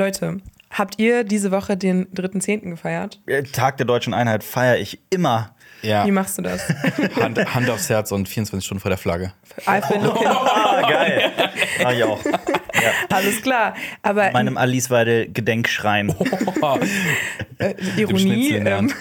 Leute, habt ihr diese Woche den 3.10. gefeiert? Äh, Tag der deutschen Einheit feiere ich immer. Ja, Wie machst du das? Hand, Hand aufs Herz und 24 Stunden vor der Flagge. I've been looking. Ah, geil. Mach ich auch. Alles klar. Aber Meinem Alice Weidel Gedenkschrein. äh, Ironie. Ähm,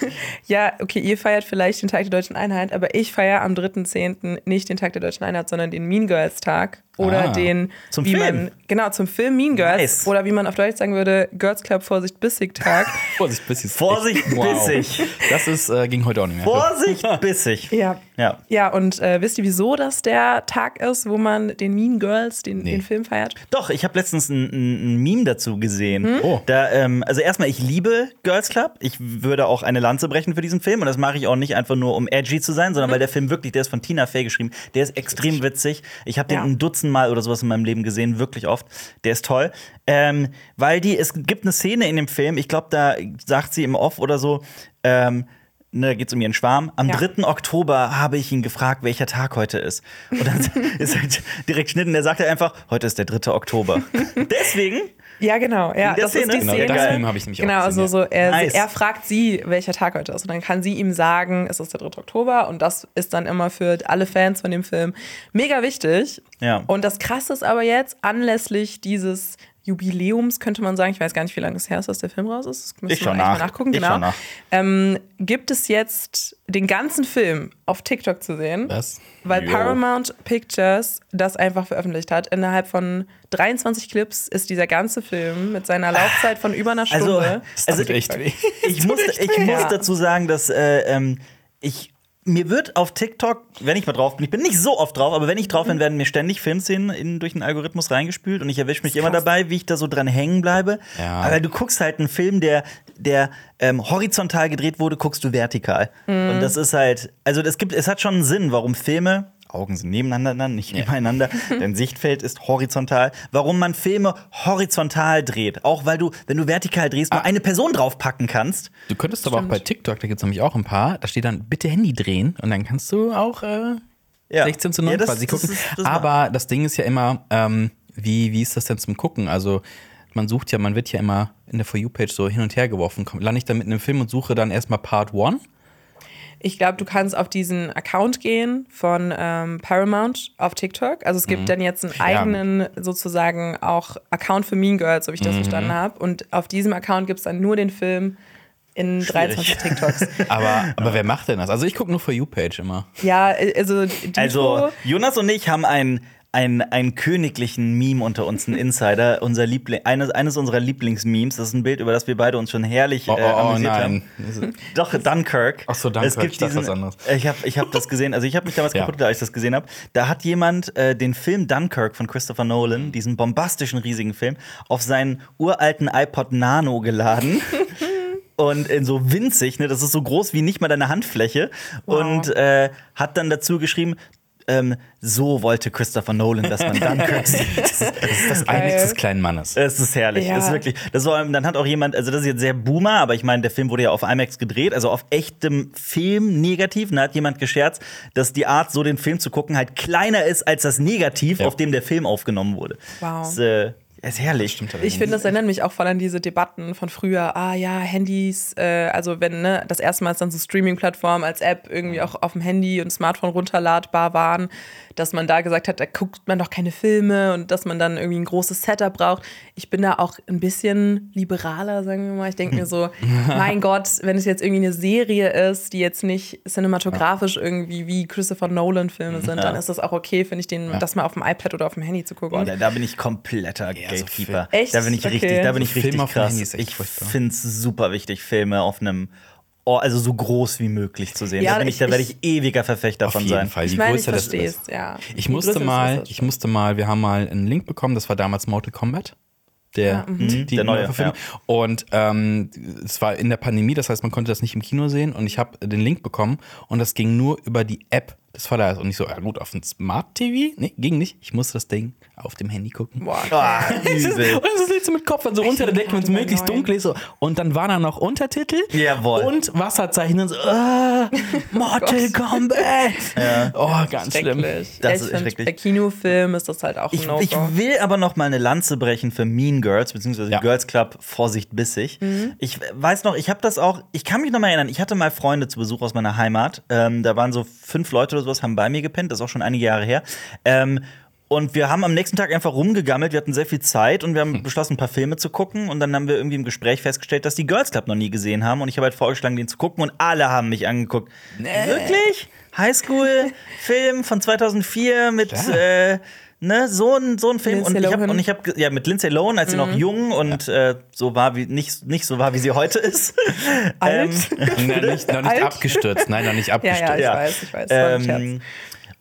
ja, okay, ihr feiert vielleicht den Tag der deutschen Einheit, aber ich feiere am 3.10. nicht den Tag der deutschen Einheit, sondern den Mean Girls Tag. Oder Ah. den, Zum wie Film. man, genau, zum Film Mean Girls. Nice. Oder wie man auf Deutsch sagen würde, Girls Club Vorsicht Bissig Tag. Vorsicht, bissig. Vorsicht, bissig. Das ist, äh, ging heute auch nicht mehr. Vorsicht, bissig. ja. Ja. Ja, und äh, wisst ihr, wieso das der Tag ist, wo man den Mean Girls, den, Nee. den Film feiert? Doch, ich habe letztens ein, ein, ein Meme dazu gesehen. Hm? Oh. Da, ähm, also erstmal, ich liebe Girls Club. Ich würde auch eine Lanze brechen für diesen Film. Und das mache ich auch nicht einfach nur, um edgy zu sein, sondern weil der Film wirklich, der ist von Tina Fey geschrieben. Der ist extrem witzig. Ich habe den Ja. ein Dutzend Mal oder sowas in meinem Leben gesehen, wirklich oft. Der ist toll. Ähm, weil die, es gibt eine Szene in dem Film, ich glaube, da sagt sie im Off oder so, ähm, Ne, da geht es um ihren Schwarm. Am Ja. 3. Oktober habe ich ihn gefragt, welcher Tag heute ist. Und dann ist halt direkt Schnitten, der sagt halt einfach, heute ist der 3. Oktober. Deswegen Ja, genau. Ja, das ist die Szene? Genau, Szene. das Meme habe ich nämlich auch Genau, gesehen, also so, er, Nice. er fragt sie, welcher Tag heute ist. Und dann kann sie ihm sagen, es ist der 3. Oktober. Und das ist dann immer für alle Fans von dem Film mega wichtig. Ja. Und das Krasse ist aber jetzt, anlässlich dieses Jubiläums, könnte man sagen, ich weiß gar nicht, wie lange es her ist, dass der Film raus ist. Das Ich eigentlich nach. Mal nachgucken. Ich genau. nach. Ähm, gibt es jetzt den ganzen Film auf TikTok zu sehen? Was? Weil Jo. Paramount Pictures das einfach veröffentlicht hat. Innerhalb von 23 Clips ist dieser ganze Film mit seiner Laufzeit von über einer Also, Stunde. also tut echt weh. ich muss, ich muss dazu sagen, dass äh, ähm, ich mir wird auf TikTok, wenn ich mal drauf bin, ich bin nicht so oft drauf, aber wenn ich drauf bin, werden mir ständig Filmszenen in, durch den Algorithmus reingespült und ich erwische mich immer dabei, wie ich da so dran hängen bleibe. Ja. Aber du guckst halt einen Film, der, der ähm, horizontal gedreht wurde, guckst du vertikal. Mhm. Und das ist halt, also es gibt, es hat schon einen Sinn, warum Filme Augen sind nebeneinander, nicht nebeneinander. Dein Sichtfeld ist horizontal. Warum man Filme horizontal dreht. Auch weil du, wenn du vertikal drehst, Ah. nur eine Person draufpacken kannst. Du könntest aber auch bei TikTok, da gibt es nämlich auch ein paar, da steht dann bitte Handy drehen und dann kannst du auch äh, Ja. 16 zu 9 Ja, das- quasi das gucken. ist- das aber das Ding ist ja immer, ähm, wie, wie ist das denn zum Gucken? Also man sucht ja, man wird ja immer in der For You-Page so hin und her geworfen. Lande ich dann mit einem Film und suche dann erstmal Part 1? Ich glaube, du kannst auf diesen Account gehen von ähm, Paramount auf TikTok. Also es gibt Mhm. dann jetzt einen eigenen sozusagen auch Account für Mean Girls, so wie ich Mhm. das verstanden habe. Und auf diesem Account gibt es dann nur den Film in 23 TikToks. Aber, aber wer macht denn das? Also ich gucke nur For You-Page immer. ja, also Dito, Also, Jonas und ich haben einen, einen, einen königlichen Meme unter uns, einen Insider. Unser Liebling, eines, eines unserer Lieblingsmemes. Das ist ein Bild, über das wir beide uns schon herrlich Oh, äh, oh, oh amüsiert nein. haben. Doch, Dunkirk. Ach so, Dunkirk, Es gibt ich diesen, was anderes. Ich habe ich hab das gesehen. Also, ich habe mich damals Ja. kaputt als ich das gesehen habe. Da hat jemand äh, den Film Dunkirk von Christopher Nolan, diesen bombastischen, riesigen Film, auf seinen uralten iPod Nano geladen. Und in so winzig, ne, das ist so groß wie nicht mal deine Handfläche. Wow. Und äh, hat dann dazu geschrieben, ähm, so wollte Christopher Nolan, dass man Dunkirk sieht. Das ist das Einiges des kleinen Mannes. Es ist herrlich. Ja. Es ist wirklich. Das war, dann hat auch jemand, also das ist jetzt sehr Boomer, aber ich meine, der Film wurde ja auf IMAX gedreht, also auf echtem Film negativ. Da hat jemand gescherzt, dass die Art, so den Film zu gucken, halt kleiner ist als das Negativ, Ja. auf dem der Film aufgenommen wurde. Wow. Das, äh, ist herrlich. Ich finde, das erinnert mich auch voll an diese Debatten von früher. Ah ja, Handys, äh, also wenn ne, das erste Mal dann so Streaming-Plattformen als App irgendwie auch auf dem Handy und Smartphone runterladbar waren, dass man da gesagt hat, da guckt man doch keine Filme und dass man dann irgendwie ein großes Setup braucht. Ich bin da auch ein bisschen liberaler, sagen wir mal. Ich denke mir so, mein Gott, wenn es jetzt irgendwie eine Serie ist, die jetzt nicht cinematografisch irgendwie wie Christopher Nolan-Filme sind, dann ist das auch okay, finde ich, den, das mal auf dem iPad oder auf dem Handy zu gucken. Boah, da, da bin ich kompletter Ja, so Gatekeeper. Film- Echt? Da bin ich Okay. richtig, da bin So ich Filme richtig krass. Ich finde es super wichtig, Filme auf einem Ohr, also so groß wie möglich zu sehen. Ja, da bin ich, da ich- werde ich ewiger Verfechter Auf von jeden sein. Fall. ich Je meine, ich größer das verstehe ist. es, ja. Ich musste mal, ist das ich musste mal, wir haben mal einen Link bekommen, das war damals Mortal Kombat. Der, die, Der neue, Verfilmung. Und ähm, es war in der Pandemie, das heißt, man konnte das nicht im Kino sehen. Und ich habe den Link bekommen und das ging nur über die App Das war da und ich so, ja gut, auf dem Smart TV? Nee, ging nicht. Ich musste das Ding auf dem Handy gucken. Boah, Ah. Und es ist so mit Kopf so unter der Decke, wenn es möglichst neun. dunkel ist. So. Und dann waren da noch Untertitel Jawohl. und Wasserzeichen und so, ah, Mortal Kombat. Oh, ganz schlimm. Das ja, ist schrecklich. Bei Kinofilmen ist das halt auch Ich, ein ich will aber noch mal eine Lanze brechen für Mean Girls, beziehungsweise Ja. Girls Club, Vorsicht bissig. Mhm. Ich weiß noch, ich habe das auch, ich kann mich noch mal erinnern, ich hatte mal Freunde zu Besuch aus meiner Heimat. Ähm, da waren so fünf Leute oder sowas, haben bei mir gepennt, das ist auch schon einige Jahre her. Ähm, und wir haben am nächsten Tag einfach rumgegammelt, wir hatten sehr viel Zeit und wir haben beschlossen, ein paar Filme zu gucken. Und dann haben wir irgendwie im Gespräch festgestellt, dass die Girls Club noch nie gesehen haben. Und ich habe halt vorgeschlagen, den zu gucken und alle haben mich angeguckt. Wirklich? Highschool-Film von 2004 mit, Klar. äh, ne, so ein, so ein Film. Lindsay und ich habe und ich habe ja mit Lindsay Lohan, als sie noch jung und äh, so war wie nicht, nicht so war, wie sie heute ist. Alt? Ähm, Nein, nicht, noch nicht Alt? abgestürzt. Nein, noch nicht Ja, abgestürzt. ja, ich Ja. weiß, ich weiß. ein Scherz. ähm,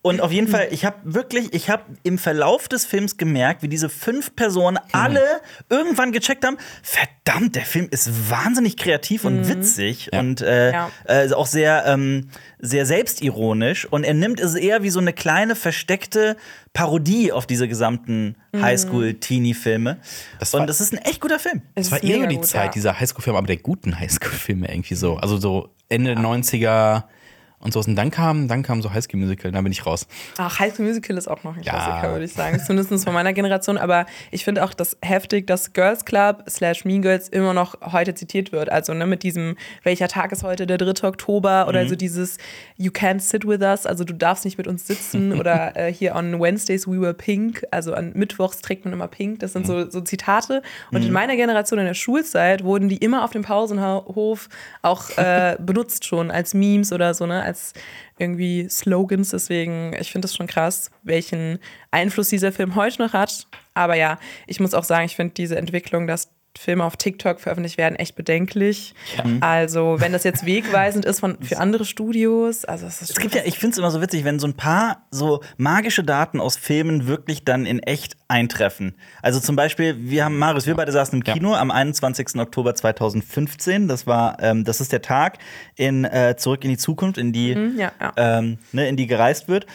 und auf jeden Fall, ich habe wirklich, ich habe im Verlauf des Films gemerkt, wie diese fünf Personen alle irgendwann gecheckt haben, verdammt, der Film ist wahnsinnig kreativ und witzig Ja. und äh, Ja. äh, auch sehr, ähm, sehr selbstironisch. Und er nimmt es eher wie so eine kleine versteckte Parodie auf diese gesamten Highschool-Teenie-Filme. Das war- Und das ist ein echt guter Film. Es Das war eher so die gut, Zeit ja. dieser Highschool-Filme, aber der guten Highschool-Filme irgendwie so. Also so Ende 90er und so. Und dann kam, dann kam so Highschool-Musical, dann bin ich raus. Ach, High School Musical ist auch noch ein Ja. Klassiker, würde ich sagen. Zumindest von meiner Generation. Aber ich finde auch das heftig, dass Girls Club slash Mean Girls immer noch heute zitiert wird. Also ne, mit diesem, welcher Tag ist heute, der 3. Oktober oder Mhm. so dieses You can't sit with us, also du darfst nicht mit uns sitzen oder äh, hier on Wednesdays we were pink, also an Mittwochs trägt man immer pink. Das sind Mhm. so, so Zitate. Und in meiner Generation in der Schulzeit wurden die immer auf dem Pausenhof auch äh, benutzt schon als Memes oder so, ne, als irgendwie Slogans. Deswegen, ich finde es schon krass, welchen Einfluss dieser Film heute noch hat. Aber ja, ich muss auch sagen, ich finde diese Entwicklung, dass Filme auf TikTok veröffentlicht werden, echt bedenklich. Also, wenn das jetzt wegweisend ist von, für andere Studios, also es ist Es gibt ja, ich finde es immer so witzig, wenn so ein paar so magische Daten aus Filmen wirklich dann in echt eintreffen. Also zum Beispiel, wir haben, Marius, wir beide saßen im Ja. Kino am 21. Oktober 2015. Das war, ähm, das ist der Tag in äh, Zurück in die Zukunft, in die, ja, ja. Ähm, ne, in die gereist wird.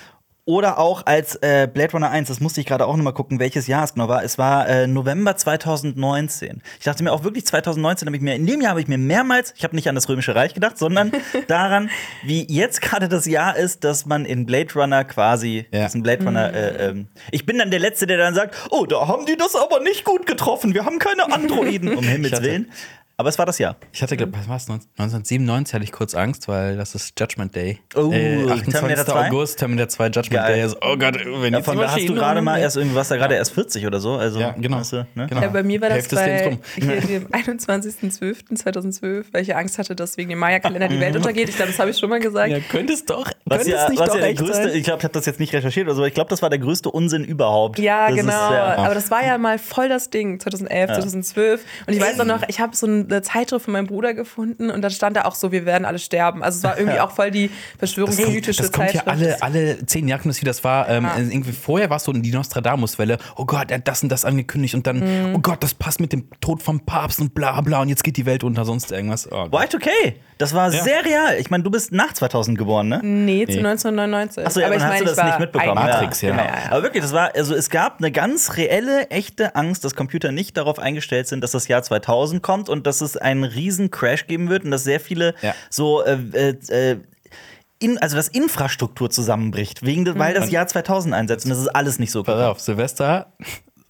Oder auch als äh, Blade Runner 1, das musste ich gerade auch noch mal gucken, welches Jahr es genau war. Es war äh, November 2019. Ich dachte mir auch wirklich 2019 habe ich mir in dem Jahr habe ich mir mehrmals, ich habe nicht an das römische Reich gedacht, sondern daran, wie jetzt gerade das Jahr ist, dass man in Blade Runner quasi, Ja. dass ein Blade Runner, äh, ähm, ich bin dann der letzte, der dann sagt, oh, da haben die das aber nicht gut getroffen. Wir haben keine Androiden, um Himmels willen. Aber es war das Jahr. Ich hatte, glaube was war es, 1997 hatte ich kurz Angst, weil das ist Judgment Day. Oh, äh, Terminator 28. 2? August, Terminator 2 Judgment Geil. Day. Also, oh Gott, wenn Davon da hast du gerade mal erst irgendwie was da gerade Ja. erst 40 oder so. Also, Ja, genau. weißt du, ne? Genau. Ja, bei mir war das bei rum. hier, dem 21.12.2012, weil ich Angst hatte, dass wegen dem Maya-Kalender die Welt untergeht. Ich glaube, das habe ich schon mal gesagt. Ja, könnte es doch. Was könnte ja, es nicht was doch ja der echt größte, sein? ich glaube, ich habe das jetzt nicht recherchiert oder so, aber ich glaube, das war der größte Unsinn überhaupt. Ja, das genau. Ist, ja, Aber das war ja mal voll das Ding, 2011, 2012. Und ich weiß auch noch, ich habe so eine Zeitschrift von meinem Bruder gefunden und da stand da auch so, wir werden alle sterben. Also es war irgendwie auch voll die kommt, verschwörungsmythische das kommt ja Zeitschrift. alle, alle zehn Jahre, wie das war. Ähm, Ja. Irgendwie vorher war es so die Nostradamus-Welle. Oh Gott, er hat das und das angekündigt und dann, Mhm. oh Gott, das passt mit dem Tod vom Papst und bla bla und jetzt geht die Welt unter, sonst irgendwas. Oh, Gott. Y2K, das war Ja. sehr real. Ich meine, du bist nach 2000 geboren, ne? Nee, zu Nee. 1999. Achso, ja, aber dann ich hast meine, du das nicht mitbekommen. Matrix, ja. Genau. Aber wirklich, das war, also es gab eine ganz reelle, echte Angst, dass Computer nicht darauf eingestellt sind, dass das Jahr 2000 kommt und dass es einen riesen Crash geben wird und dass sehr viele Ja. so äh, äh, äh, in, also dass Infrastruktur zusammenbricht, wegen, Mhm. weil das Jahr 2000 einsetzt und das ist alles nicht so Pass auf, Silvester,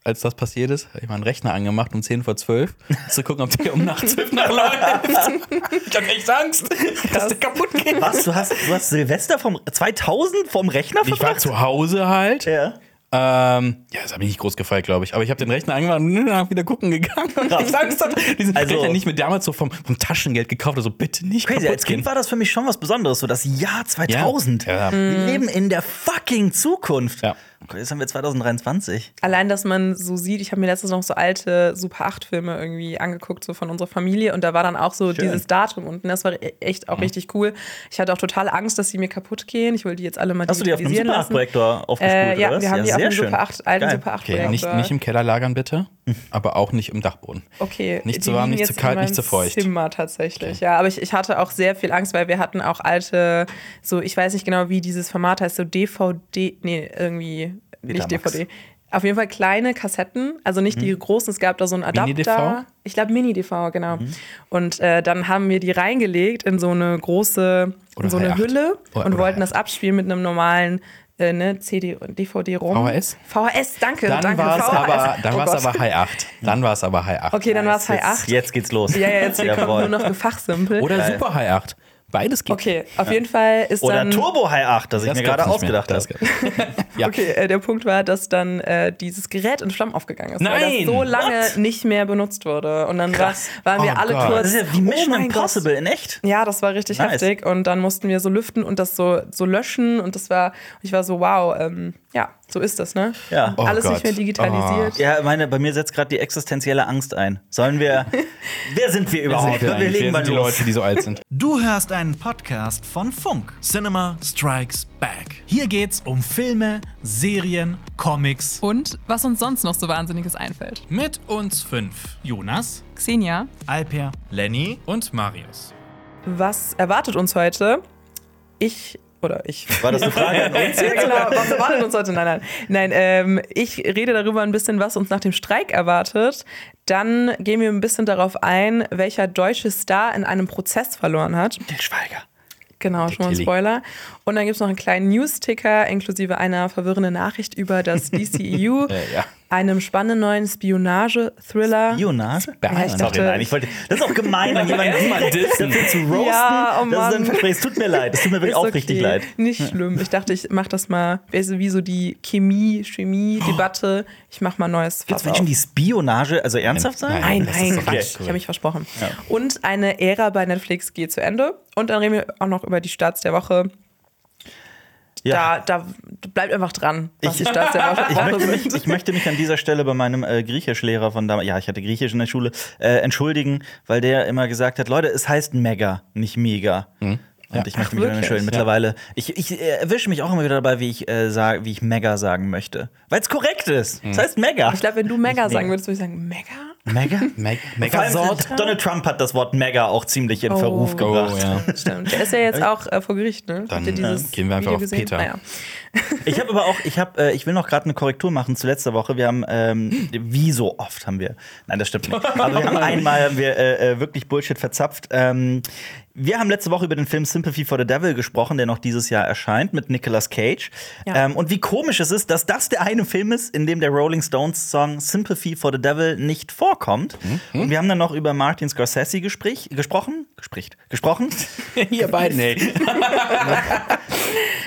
als das passiert ist, habe ich mal einen Rechner angemacht um 10 vor 12, zu gucken, ob der um nach 12 nachläuft. ich habe echt Angst, dass der kaputt geht. Was? Du hast, du hast Silvester vom 2000 vom Rechner Ich war verbracht? zu Hause halt. Ja. Ähm, ja, das habe ich nicht groß gefeiert, glaube ich. Aber ich habe den Rechner angemacht und bin danach wieder gucken gegangen. Und ich Angst hatte. Diesen Also- Rechner nicht mit damals so vom, vom Taschengeld gekauft. Also bitte nicht Crazy, als Kind war das für mich schon was Besonderes, so das Jahr 2000. Ja, ja. Wir leben in der fucking Zukunft. Ja. Okay, jetzt haben wir 2023. Allein, dass man so sieht, ich habe mir letztens noch so alte Super 8-Filme irgendwie angeguckt, so von unserer Familie. Und da war dann auch so Schön. dieses Datum unten. Das war e- echt auch richtig cool. Ich hatte auch total Angst, dass sie mir kaputt gehen. Ich wollte die jetzt alle mal Hast du die auf einem Super lassen. 8-Projektor aufgespult, Äh, ja, oder was? wir haben die auf einem. Super 8, alten Geil. Super 8 Okay, nicht, nicht im Keller lagern, bitte. Aber auch nicht im Dachboden. Okay. Nicht zu warm, nicht zu kalt, nicht zu feucht. Zimmer tatsächlich, ja. Aber ich, ich hatte auch sehr viel Angst, weil wir hatten auch alte, so, ich weiß nicht genau, wie dieses Format heißt, so DVD, nee, irgendwie, nicht. DVD. Auf jeden Fall kleine Kassetten, also nicht die großen, es gab da so einen Adapter. Mini-DV? Ich glaube Mini-DV, genau. Und äh, dann haben wir die reingelegt in so eine große, so eine Hi8. Hülle und wollten Hi8. das abspielen mit einem normalen äh, ne, CD und DVD-ROM. VHS? VHS, danke, Dann danke. war es VHS. aber, dann Oh war's Gott. aber High 8. Dann war es aber High 8. Okay, dann war es High Jetzt, 8. jetzt geht's los. Ja, ja, jetzt hier kommt Jawohl. nur noch Gefachsimpel. Oder Super High 8. Beides geht. Okay, auf jeden Fall ist Oder dann. Turbo High 8, das ich Das mir gab's gerade ausgedacht habe. ja. Okay, äh, der Punkt war, dass dann äh, dieses Gerät in Flammen aufgegangen ist, weil Nein! das so lange What? nicht mehr benutzt wurde. Und dann war, waren wir Oh alle Gott. kurz. Das ist ja wie Mission oh Impossible in echt. Gott. Ja, das war richtig Nice. heftig. Und dann mussten wir so lüften und das so, so löschen. Und das war, ich war so, wow, ähm, ja, so ist das, ne? Ja. Oh Alles Gott. nicht mehr digitalisiert. Ja, meine, bei mir setzt gerade die existenzielle Angst ein. Sollen wir. Wer sind wir überhaupt? Wir, wir legen Wer mal sind die los. Leute, die so alt sind? Du hörst einen Podcast von Funk. Cinema Strikes Back. Hier geht's um Filme, Serien, Comics. Und was uns sonst noch so Wahnsinniges einfällt. Mit uns fünf. Jonas, Xenia, Alper, Lenny und Marius. Was erwartet uns heute? Ich. Oder ich. War das eine Frage an uns? Ja, genau. Was erwartet uns heute? Nein, nein. Nein, ähm, ich rede darüber ein bisschen, was uns nach dem Streik erwartet. Dann gehen wir ein bisschen darauf ein, welcher deutsche Star in einem Prozess verloren hat. Der Schweiger. Genau, schon mal ein. Spoiler. Und dann gibt es noch einen kleinen News-Ticker inklusive einer verwirrenden Nachricht über das DCEU, Äh, ja. einem spannenden neuen Spionage-Thriller. Spionage? Ja, ich Sorry, dachte- nein, ich wollte. Das ist auch gemein, wenn jemand dissen. dafür zu roasten. Ja, oh das ist ein Versprechen. Es tut mir leid. Es tut mir wirklich Ist auch okay. richtig leid. Nicht schlimm. Ich dachte, ich mache das mal, wie so die Chemie, Chemie-Debatte. Ich mache mal ein neues Fass Menschen, auf. die Spionage, also ernsthaft sagen? Nein, nein, okay. Quatsch. Ich habe mich versprochen. Und eine Ära bei Netflix geht zu Ende. Und dann reden wir auch noch über die Starts der Woche. Ja. Da, da bleibt einfach dran, was Ich- die Starts der Woche, Ich möchte, mich, ich möchte mich an dieser Stelle bei meinem äh, Griechischlehrer von damals, ja, ich hatte Griechisch in der Schule, äh, entschuldigen, weil der immer gesagt hat, Leute, es heißt Mega, nicht Mega. Und ich möchte Ach, mich entschuldigen. Ja. Mittlerweile, ich, ich äh, erwische mich auch immer wieder dabei, wie ich, äh, sag, wie ich Mega sagen möchte. Weil es korrekt ist. Es heißt Mega. Ich glaube, wenn du Mega Nicht sagen mega. würdest, würde ich sagen, Mega? Mega? Meg Vor allem, Megasort. äh, Donald Trump hat das Wort Mega auch ziemlich in Oh. Verruf Oh, gebracht. ja. Stimmt. Der ist ja jetzt auch äh, vor Gericht, ne? Dann, Habt ihr dieses äh, gehen wir einfach Video auf gesehen? Peter. Naja. Ich habe aber auch, ich habe, äh, ich will noch gerade eine Korrektur machen zu letzter Woche. Wir haben, ähm, wie so oft haben wir, nein, das stimmt nicht. Aber wir haben einmal haben wir, äh, äh, wirklich Bullshit verzapft. Ähm, wir haben letzte Woche über den Film Sympathy for the Devil gesprochen, der noch dieses Jahr erscheint mit Nicolas Cage. Ja. Ähm, und wie komisch es ist, dass das der eine Film ist, in dem der Rolling Stones Song Sympathy for the Devil nicht vorkommt. Und wir haben dann noch über Martin Scorsese gesprich, gesprochen, gespricht, gesprochen. Ihr beiden, ey.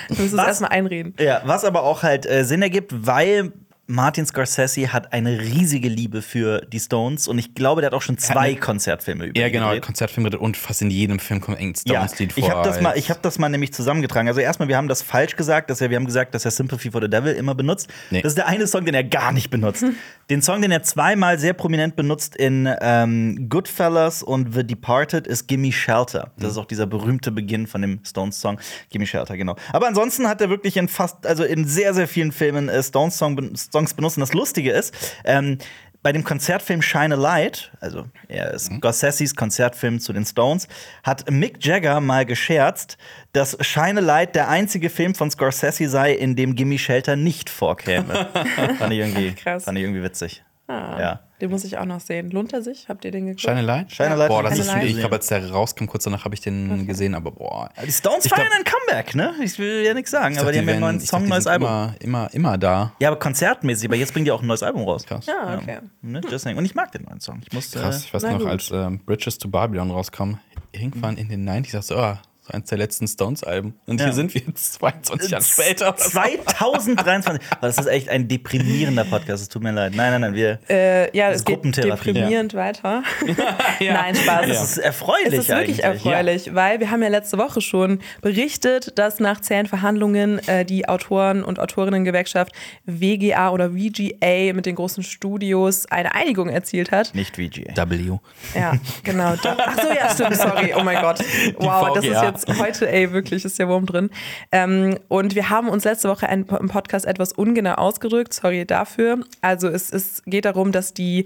Du musst es erstmal einreden. Ja, was aber auch halt äh, Sinn ergibt, weil Martin Scorsese hat eine riesige Liebe für die Stones und ich glaube, der hat auch schon zwei eine- Konzertfilme über Ja, die genau, gedreht. Konzertfilm gedreht und fast in jedem Film kommt ein Ja, Stones-Lied vor. ich habe das mal, ich habe das mal nämlich zusammengetragen. Also erstmal, wir haben das falsch gesagt, dass er, wir haben gesagt, dass er Sympathy for the Devil immer benutzt. Nee. Das ist der eine Song, den er gar nicht benutzt. Den Song, den er zweimal sehr prominent benutzt in ähm, Goodfellas und The Departed, ist Gimme Shelter. Das ist auch dieser berühmte Beginn von dem Stones-Song Gimme Shelter, genau. Aber ansonsten hat er wirklich in fast, also in sehr, sehr vielen Filmen äh, Stones-Song, Songs benutzt. Und das Lustige ist, ähm, bei dem Konzertfilm Shine a Light, also er ist Scorseses Konzertfilm zu den Stones, hat Mick Jagger mal gescherzt, dass Shine a Light der einzige Film von Scorsese sei, in dem Gimme Shelter nicht vorkäme. fand, ich irgendwie, Krass. fand ich irgendwie witzig. Ah, Ja. Den muss ich auch noch sehen. Lohnt er sich? Habt ihr den geguckt? Shine a Light? Shine a Light Boah, das ist, ich glaube, als der rauskam, kurz danach habe ich den gesehen, aber boah. Die Stones feiern ein Comeback, ne? Ich will ja nichts sagen, Ich aber dachte, die haben ja einen neuen ich Song, dachte, die neues sind Album. Immer, immer, immer da. Ja, aber konzertmäßig, aber jetzt bringt die auch ein neues Album raus. Krass. Ja, okay. Ne? Deswegen. Und ich mag den neuen Song. Ich muss, Krass, Äh, ich weiß noch, gut. als ähm, Bridges to Babylon rauskam, irgendwann in den 90s, dachte ich, oh, so eins der letzten Stones-Alben. Und Ja. hier sind wir jetzt 22 Jahre später. oder so. 2023. Aber das ist echt ein deprimierender Podcast. Es tut mir leid. Nein, nein, nein. Wir, Äh, ja, Das es ist geht deprimierend weiter. Ja. Nein, Spaß. das ist erfreulich. Es ist wirklich eigentlich. erfreulich, weil wir haben ja letzte Woche schon berichtet, dass nach zähen Verhandlungen äh, die Autoren- und Autorinnen-Gewerkschaft WGA oder VGA mit den großen Studios eine Einigung erzielt hat. Nicht VGA. W. Ja, genau. Ach so, ja, stimmt, sorry. Oh mein Gott. Wow, das ist VGA. Jetzt heute, ey, wirklich ist der Wurm drin. Ähm, und wir haben uns letzte Woche im Podcast etwas ungenau ausgedrückt, sorry dafür. Also es, es geht darum, dass die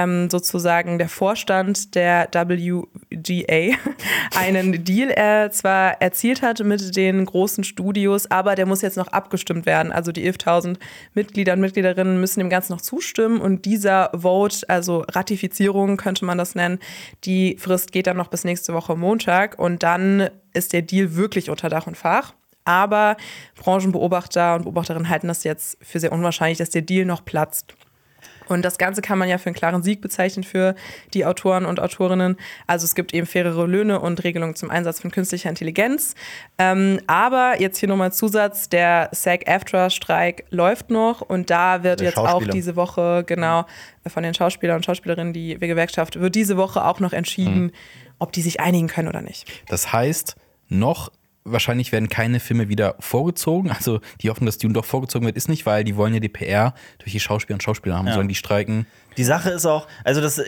ähm, sozusagen der Vorstand der WGA einen Deal äh, zwar erzielt hat mit den großen Studios, aber der muss jetzt noch abgestimmt werden. Also die 11.000 Mitglieder und Mitgliederinnen müssen dem Ganzen noch zustimmen und dieser Vote, also Ratifizierung könnte man das nennen, die Frist geht dann noch bis nächste Woche Montag und dann ist der Deal wirklich unter Dach und Fach. Aber Branchenbeobachter und Beobachterinnen halten das jetzt für sehr unwahrscheinlich, dass der Deal noch platzt. Und das Ganze kann man ja für einen klaren Sieg bezeichnen für die Autoren und Autorinnen. Also es gibt eben fairere Löhne und Regelungen zum Einsatz von künstlicher Intelligenz. Ähm, aber jetzt hier nochmal Zusatz, der SAG-AFTRA-Streik läuft noch und da wird jetzt auch diese Woche, genau, von den Schauspielern und Schauspielerinnen, die wir Gewerkschaft, wird diese Woche auch noch entschieden, ob die sich einigen können oder nicht. Das heißt, noch wahrscheinlich werden keine Filme wieder vorgezogen. Also die Hoffnung, dass Dune doch vorgezogen wird, ist nicht, weil die wollen ja die PR durch die Schauspieler und Schauspieler haben. Ja. Sollen die streiken? Die Sache ist auch, also das, äh,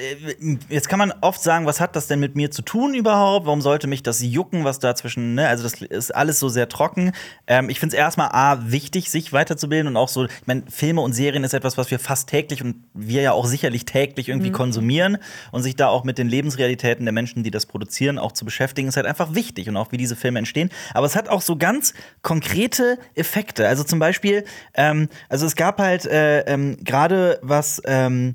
jetzt kann man oft sagen, was hat das denn mit mir zu tun überhaupt? Warum sollte mich das jucken, was da zwischen, ne? Also das ist alles so sehr trocken. Ähm, ich finde es erstmal A, wichtig, sich weiterzubilden und auch so, ich meine, Filme und Serien ist etwas, was wir fast täglich und wir ja auch sicherlich täglich irgendwie konsumieren und sich da auch mit den Lebensrealitäten der Menschen, die das produzieren, auch zu beschäftigen, ist halt einfach wichtig und auch wie diese Filme entstehen. Aber es hat auch so ganz konkrete Effekte. Also zum Beispiel, ähm, also es gab halt äh, ähm, gerade was ähm,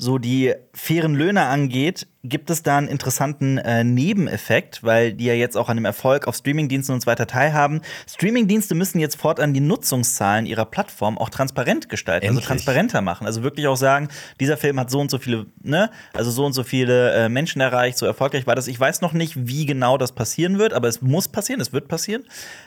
so die fairen Löhne angeht, gibt es da einen interessanten äh, Nebeneffekt, weil die ja jetzt auch an dem Erfolg auf Streamingdiensten und so weiter teilhaben. Streamingdienste müssen jetzt fortan die Nutzungszahlen ihrer Plattform auch transparent gestalten, also Endlich. transparenter machen. Also wirklich auch sagen, dieser Film hat so und so viele, ne, also so und so viele äh, Menschen erreicht, so erfolgreich war das. Ich weiß noch nicht, wie genau das passieren wird, aber es muss passieren, es wird passieren.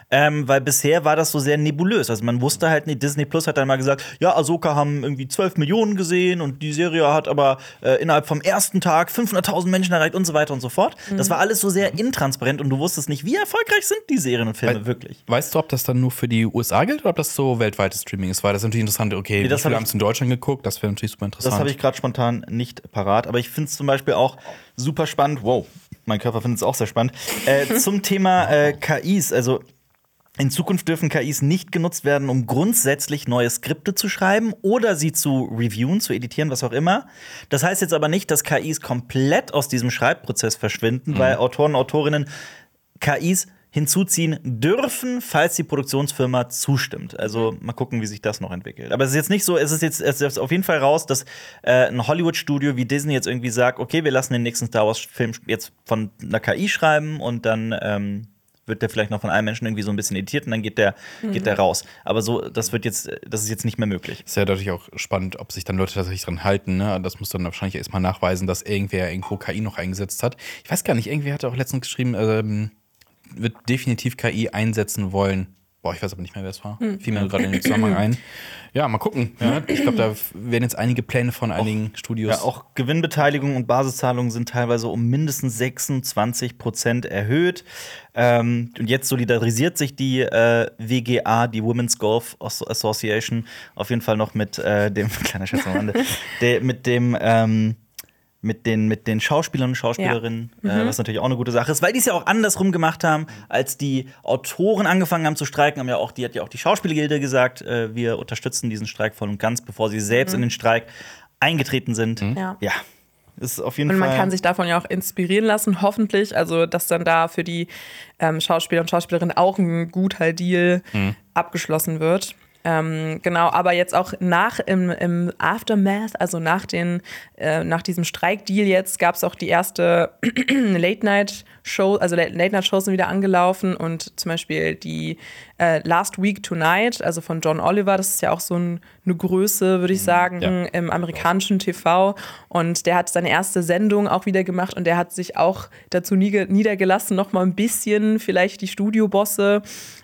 Ähm, weil bisher war das so sehr nebulös. Also man wusste halt nicht, Disney Plus hat dann mal gesagt, ja, Ahsoka haben irgendwie 12 Millionen gesehen und die Serie hat aber äh, innerhalb vom ersten Tag 500.000 Menschen erreicht und so weiter und so fort. Das war alles so sehr intransparent und du wusstest nicht, wie erfolgreich sind die Serien und Filme Weil- wirklich. Weißt du, ob das dann nur für die USA gilt oder ob das so weltweites Streaming ist? Weil das ist natürlich interessant. Okay, Nee, das haben es in Deutschland geguckt? Das wäre natürlich super interessant. Das habe ich gerade spontan nicht parat, aber ich finde es zum Beispiel auch super spannend. Wow, mein Körper findet es auch sehr spannend. Äh, zum Thema äh, KIs, also in Zukunft dürfen KIs nicht genutzt werden, um grundsätzlich neue Skripte zu schreiben oder sie zu reviewen, zu editieren, was auch immer. Das heißt jetzt aber nicht, dass KIs komplett aus diesem Schreibprozess verschwinden, weil Autoren und Autorinnen KIs hinzuziehen dürfen, falls die Produktionsfirma zustimmt. Also mal gucken, wie sich das noch entwickelt. Aber es ist jetzt nicht so, es ist jetzt es ist auf jeden Fall raus, dass äh, ein Hollywood-Studio wie Disney jetzt irgendwie sagt, okay, wir lassen den nächsten Star Wars-Film jetzt von einer KI schreiben und dann ähm, wird der vielleicht noch von einem Menschen irgendwie so ein bisschen editiert und dann geht der, geht der raus. Aber so, das wird jetzt, das ist jetzt nicht mehr möglich. Ist ja natürlich auch spannend, ob sich dann Leute tatsächlich dran halten. Ne? Das muss dann wahrscheinlich erstmal nachweisen, dass irgendwer irgendwo KI noch eingesetzt hat. Ich weiß gar nicht, irgendwer hat auch letztens geschrieben, ähm, wird definitiv KI einsetzen wollen. Boah, ich weiß aber nicht mehr, wer es war. Fiel mir gerade in den Zusammenhang ein. Ja, mal gucken. Ja, ich glaube, da werden jetzt einige Pläne von einigen Studios. Ja, auch Gewinnbeteiligung und Basiszahlungen sind teilweise um mindestens 26 Prozent erhöht. Ähm, und jetzt solidarisiert sich die äh, WGA, die Women's Golf Asso- Association, auf jeden Fall noch mit äh, dem, kleiner Scherz am Rande, der, mit dem, ähm, mit den, mit den Schauspielern und Schauspielerinnen, äh, was natürlich auch eine gute Sache ist, weil die es ja auch andersrum gemacht haben, als die Autoren angefangen haben zu streiken, haben ja auch, die hat ja auch die Schauspielgilde gesagt, äh, wir unterstützen diesen Streik voll und ganz, bevor sie selbst in den Streik eingetreten sind. Ja. Ja, ist auf jeden Und Fall. man kann sich davon ja auch inspirieren lassen, hoffentlich. Also, dass dann da für die ähm, Schauspieler und Schauspielerinnen auch ein guter Deal abgeschlossen wird. Ähm, genau, aber jetzt auch nach im, im Aftermath, also nach, den, äh, nach diesem Streikdeal jetzt, gab es auch die erste Late-Night-Show, also Late-Night-Shows sind wieder angelaufen und zum Beispiel die äh, Last Week Tonight, also von John Oliver, das ist ja auch so ein, eine Größe, würde ich sagen, Ja. im amerikanischen TV. Und der hat seine erste Sendung auch wieder gemacht und der hat sich auch dazu niedergelassen, noch mal ein bisschen vielleicht die Studiobosse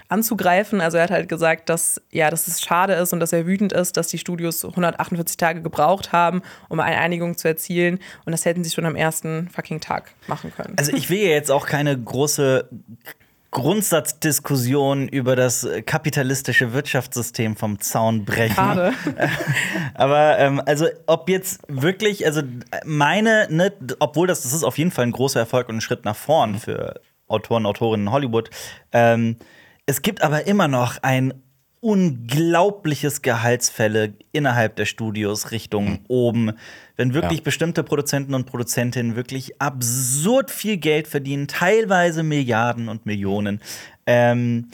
anzugreifen. Also er hat halt gesagt, dass ja, dass es schade ist und dass er wütend ist, dass die Studios 148 Tage gebraucht haben, um eine Einigung zu erzielen. Und das hätten sie schon am ersten fucking Tag machen können. Also ich will ja jetzt auch keine große Grundsatzdiskussion über das kapitalistische Wirtschaftssystem vom Zaun brechen. Schade. Aber ähm, also ob jetzt wirklich, also meine, ne, obwohl das, das ist auf jeden Fall ein großer Erfolg und ein Schritt nach vorn für Autoren, Autorinnen in Hollywood. Ähm, es gibt aber immer noch ein unglaubliches Gehaltsfälle innerhalb der Studios Richtung oben. Wenn wirklich Ja. bestimmte Produzenten und Produzentinnen wirklich absurd viel Geld verdienen, teilweise Milliarden und Millionen. Ähm,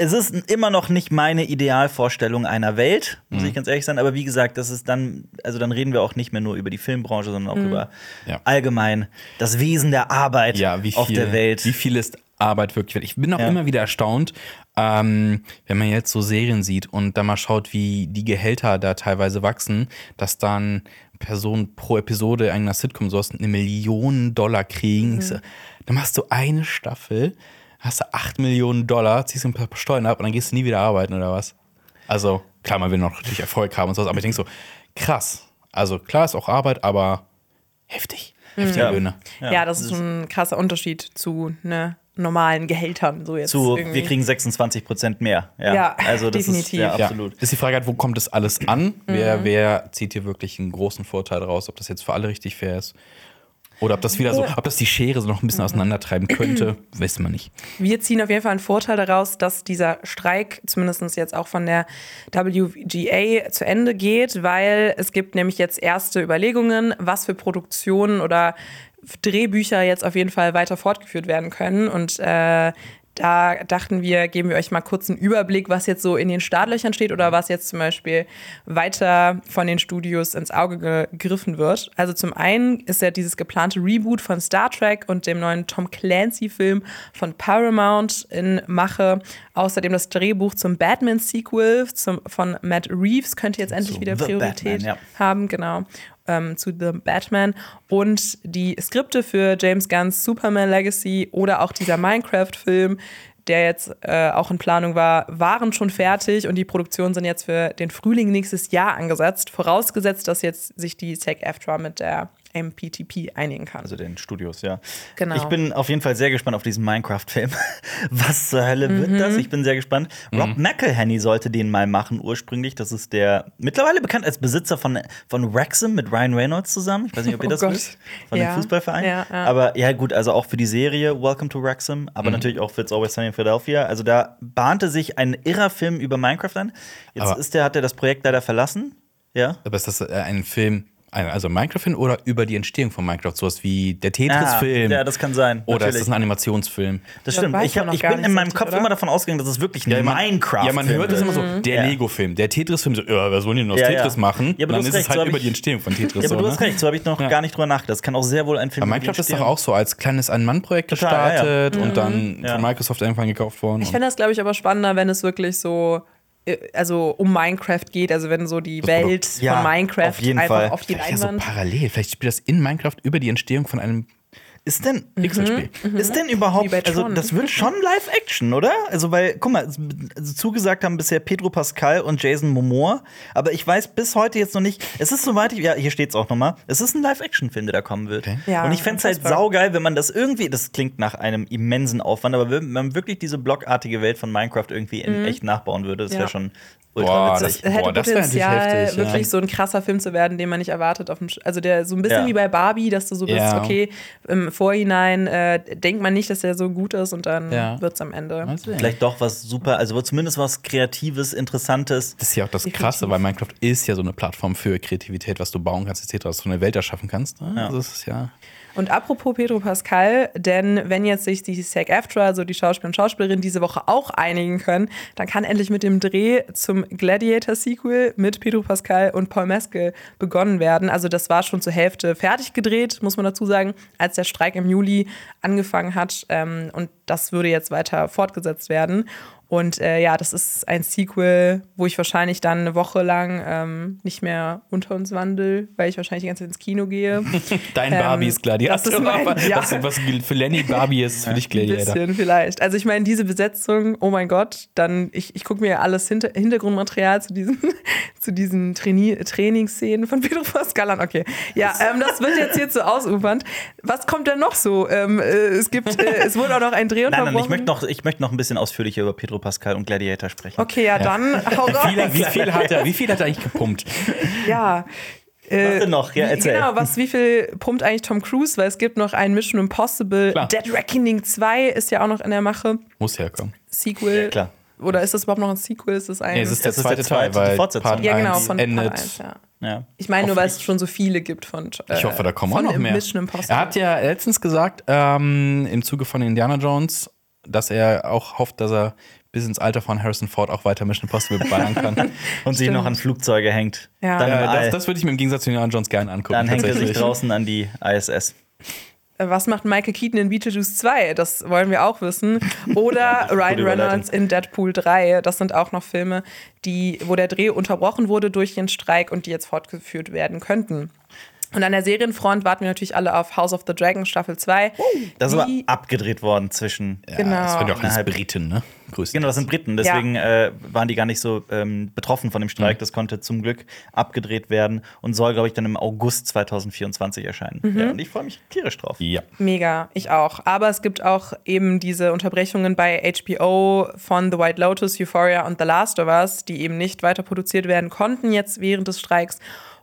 es ist immer noch nicht meine Idealvorstellung einer Welt, muss Mhm. ich ganz ehrlich sein. Aber wie gesagt, das ist dann, also dann reden wir auch nicht mehr nur über die Filmbranche, sondern auch über Ja. allgemein das Wesen der Arbeit ja, wie viel, auf der Welt. Wie viel ist Arbeit wirklich wert? Ich bin auch Ja. immer wieder erstaunt, ähm, wenn man jetzt so Serien sieht und da mal schaut, wie die Gehälter da teilweise wachsen, dass dann Personen pro Episode einer Sitcom so eine Million Dollar kriegen. So, Dann machst du eine Staffel, hast du 8 Millionen Dollar, ziehst ein paar Steuern ab und dann gehst du nie wieder arbeiten oder was? Also, klar, man will noch natürlich Erfolg haben und sowas, aber ich denke so, krass. Also, klar ist auch Arbeit, aber heftig. Heftige Ja. Löhne. Ja, das ist schon ein krasser Unterschied zu ne, normalen Gehältern. So jetzt zu, irgendwie. wir kriegen 26 Prozent mehr. Ja, Ja, also das definitiv. ist ja, Ja. absolut. Ist die Frage halt, wo kommt das alles an? Wer, wer zieht hier wirklich einen großen Vorteil raus? Ob das jetzt für alle richtig fair ist? Oder ob das wieder so, ob das die Schere so noch ein bisschen auseinandertreiben könnte, wissen wir nicht. Wir ziehen auf jeden Fall einen Vorteil daraus, dass dieser Streik zumindest jetzt auch von der WGA zu Ende geht, weil es gibt nämlich jetzt erste Überlegungen, was für Produktionen oder Drehbücher jetzt auf jeden Fall weiter fortgeführt werden können. Und äh, da dachten wir, geben wir euch mal kurz einen Überblick, was jetzt so in den Startlöchern steht oder was jetzt zum Beispiel weiter von den Studios ins Auge gegriffen wird. Also zum einen ist ja dieses geplante Reboot von Star Trek und dem neuen Tom Clancy-Film von Paramount in Mache. Außerdem das Drehbuch zum Batman-Sequel von Matt Reeves könnte jetzt endlich Zu wieder Priorität Batman, ja. haben, genau. Ähm, zu The Batman und die Skripte für James Gunns Superman Legacy oder auch dieser Minecraft-Film, der jetzt äh, auch in Planung war, waren schon fertig und die Produktionen sind jetzt für den Frühling nächstes Jahr angesetzt, vorausgesetzt, dass jetzt sich die SAG-AFTRA mit der MPTP einigen kann. Also den Studios, ja. Genau. Ich bin auf jeden Fall sehr gespannt auf diesen Minecraft-Film. Was zur Hölle Mhm. wird das? Ich bin sehr gespannt. Rob McElhenney sollte den mal machen ursprünglich. Das ist der mittlerweile bekannt als Besitzer von, von Wrexham mit Ryan Reynolds zusammen. Ich weiß nicht, ob ihr Oh das Gott. wisst. Von Ja. dem Fußballverein. Ja, ja. Aber ja, gut, also auch für die Serie Welcome to Wrexham, aber natürlich auch für It's Always Sunny in Philadelphia. Also da bahnte sich ein irrer Film über Minecraft an. Jetzt Aber- ist der, hat er das Projekt leider verlassen. Ja. Aber ist das äh, ein Film, ein- also Minecraft-Film oder über die Entstehung von Minecraft? Sowas wie der Tetris-Film? Ah, ja, das kann sein. Oder ist das ein Animationsfilm? Das Das stimmt. weiß Ich, hab, ich bin in meinem Kopf oder? immer davon ausgegangen, dass es wirklich ein man- Minecraft Ja, man hört es immer so, der Ja. Lego-Film, der Tetris-Film, so, ja, wer soll denn aus Ja, Tetris ja. machen? Ja, aber dann ist recht, es halt so über die Entstehung von Tetris. Ja, aber so, du ne? hast recht, so habe ich noch Ja. gar nicht drüber nachgedacht. Das kann auch sehr wohl ein Film die Minecraft ist doch auch so als kleines Ein-Mann-Projekt ja, ja. gestartet und dann Ja. von Microsoft irgendwann gekauft worden. Ich fände das, glaube ich, aber spannender, wenn es wirklich so äh, also um Minecraft geht, also wenn so die Welt. Ja, von Minecraft auf einfach Fall. auf die Vielleicht ja so Leinwand. parallel. Vielleicht spielt das in Minecraft über die Entstehung von einem Ist denn, Pixelspiel. ist denn überhaupt, also das wird schon Live-Action, oder? Also, weil, guck mal, also zugesagt haben bisher Pedro Pascal und Jason Momoa, aber ich weiß bis heute jetzt noch nicht, es ist soweit, ich, ja, hier steht's auch nochmal, es ist ein Live-Action-Film, der da kommen wird. Okay. Ja, und ich fände es halt saugeil, wenn man das irgendwie, das klingt nach einem immensen Aufwand, aber wenn man wirklich diese blockartige Welt von Minecraft irgendwie in echt nachbauen würde, das wäre Mhm. Ja. schon ultra Boah, witzig. Es hätte Boah, das Potenzial, heftig, ja. wirklich so ein krasser Film zu werden, den man nicht erwartet. Auf dem also der so ein bisschen Ja. wie bei Barbie, dass du so bist, Ja. okay, im Vorhinein äh, denkt man nicht, dass der so gut ist und dann Ja. wird's am Ende. Vielleicht doch was super, also zumindest was Kreatives, Interessantes. Das ist ja auch das Definitiv. Krasse, weil Minecraft ist ja so eine Plattform für Kreativität, was du bauen kannst, etc., was du eine Welt erschaffen kannst. ne? Also das ist ja. Und apropos Pedro Pascal, denn wenn jetzt sich die SAG-AFTRA, also die Schauspieler und Schauspielerinnen, diese Woche auch einigen können, dann kann endlich mit dem Dreh zum Gladiator-Sequel mit Pedro Pascal und Paul Mescal begonnen werden. Also das war schon zur Hälfte fertig gedreht, muss man dazu sagen, als der Streik im Juli angefangen hat. Ähm, und das würde jetzt weiter fortgesetzt werden. Und äh, ja, das ist ein Sequel, wo ich wahrscheinlich dann eine Woche lang ähm, nicht mehr unter uns wandel, weil ich wahrscheinlich die ganze Zeit ins Kino gehe. Dein Ähm, Barbie ist Gladiator. das ist mein- aber ja. was, was für Lenny Barbie ist, für dich Ein Gladiator. bisschen vielleicht. Also ich meine, diese Besetzung, oh mein Gott, dann, ich, ich gucke mir alles hinter, Hintergrundmaterial zu diesen, zu diesen Traini Trainingsszenen von Pedro Pascal an. Okay. Ja, ähm, das wird jetzt hier zu ausufernd. Was kommt denn noch so? Ähm, äh, es gibt, äh, es wurde auch noch ein Dreh Nein, nein, unterbrochen. ich möchte noch, ich möchte noch ein bisschen ausführlicher über Pedro Pascal und Gladiator sprechen. Okay, ja, dann hau raus. Wie viel, wie, viel hat er, wie viel hat er eigentlich gepumpt? Ja. Was denn noch? Ja, erzähl. Genau, was, wie viel pumpt eigentlich Tom Cruise? Weil es gibt noch ein Mission Impossible. Klar. Dead Reckoning 2 ist ja auch noch in der Mache. Muss herkommen. Sequel. Ja, klar. Oder ist das überhaupt noch ein Sequel? Ist das ein. Nee, es ist der Das ist zweite der zweite, Teil, die weil Fortsetzung. Part ja, genau, 1 von endet. Part 1, ja. Ja. Ich meine nur, weil es schon so viele gibt von. Äh, Ich hoffe, da kommen auch noch mehr. Mission Impossible. Er hat ja letztens gesagt, ähm, im Zuge von Indiana Jones, dass er auch hofft, dass er bis ins Alter von Harrison Ford auch weiter Mission Impossible ballern kann. Und sich noch an Flugzeuge hängt. Ja. Ja, das, das würde ich mir im Gegensatz zu Indiana Jones gerne angucken. Dann hängt er sich tatsächlich. draußen an die ISS. Äh, Was macht Michael Keaton in Beetlejuice 2? Das wollen wir auch wissen. Oder Ryan. Reynolds in Deadpool 3. Das sind auch noch Filme, die, wo der Dreh unterbrochen wurde durch den Streik und die jetzt fortgeführt werden könnten. Und an der Serienfront warten wir natürlich alle auf House of the Dragon Staffel 2. Das ist aber abgedreht worden zwischen. Ja, Genau. Das waren ja auch alles Briten, ne? Grüß Genau, das sind Briten. Deswegen äh, waren die gar nicht so ähm, betroffen von dem Streik. Mhm. Das konnte zum Glück abgedreht werden und soll, glaube ich, dann im August 2024 erscheinen. Mhm. Ja, und ich freue mich tierisch drauf. Ja. Mega, ich auch. Aber es gibt auch eben diese Unterbrechungen bei HBO von The White Lotus, Euphoria und The Last of Us, die eben nicht weiter produziert werden konnten jetzt während des Streiks.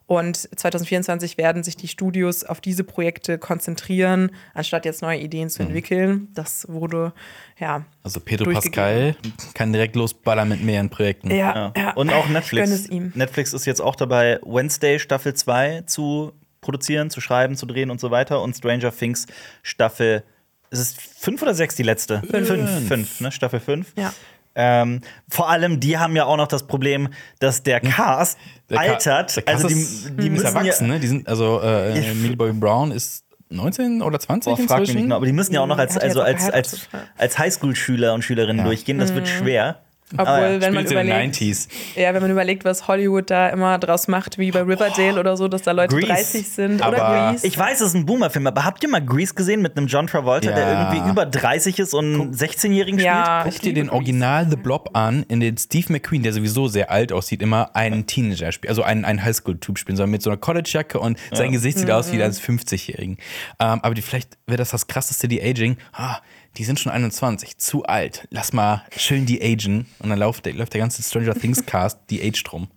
Und 2024 werden sich die Studios auf diese Projekte konzentrieren, anstatt jetzt neue Ideen zu entwickeln. Das wurde, ja. Also Pedro. Pascal kann direkt losballern mit mehreren Projekten. Ja, Ja. ja. Und auch Netflix. gönne es ihm. Netflix ist jetzt auch dabei, Wednesday Staffel 2 zu produzieren, zu schreiben, zu drehen und so weiter. Und Stranger Things Staffel. Ist es fünf oder sechs die letzte? Fünf. Fünf, ne? Staffel fünf. Ja. Ähm, vor allem, die haben ja auch noch das Problem, dass der Cast Der altert. Der Cast also die, die ist müssen erwachsen, ja, ne? Die sind, also äh, Millie Bobby Brown ist 19 oder 20 Boah, frag mich nicht inzwischen. genau, aber die müssen ja auch noch als, Er hat also als, als, ja. als Highschool-Schüler und Schülerinnen durchgehen. Das wird schwer. Obwohl, Aber ja, wenn man Spielt in den überlegt, 90s. ja, wenn man überlegt, was Hollywood da immer draus macht, wie bei Riverdale oder so, dass da Leute Grease. 30 sind Aber oder Grease. Ich weiß, es ist ein Boomer-Film, aber habt ihr mal Grease gesehen mit einem John Travolta, der Ja. irgendwie über 30 ist und einen 16-Jährigen Ja, spielt? ich Guck dir den Grease. Original The Blob an, in den Steve McQueen, der sowieso sehr alt aussieht, immer einen Teenager spielt, also einen, einen Highschool-Typ spielen soll, mit so einer College-Jacke und sein Gesicht sieht aus wie eines 50-Jährigen. Ähm, aber die, vielleicht wäre das das krasseste, die Aging. Ah, die sind schon 21, zu alt. Lass mal schön die agen. Und dann läuft der, läuft der ganze Stranger Things-Cast die Age drum.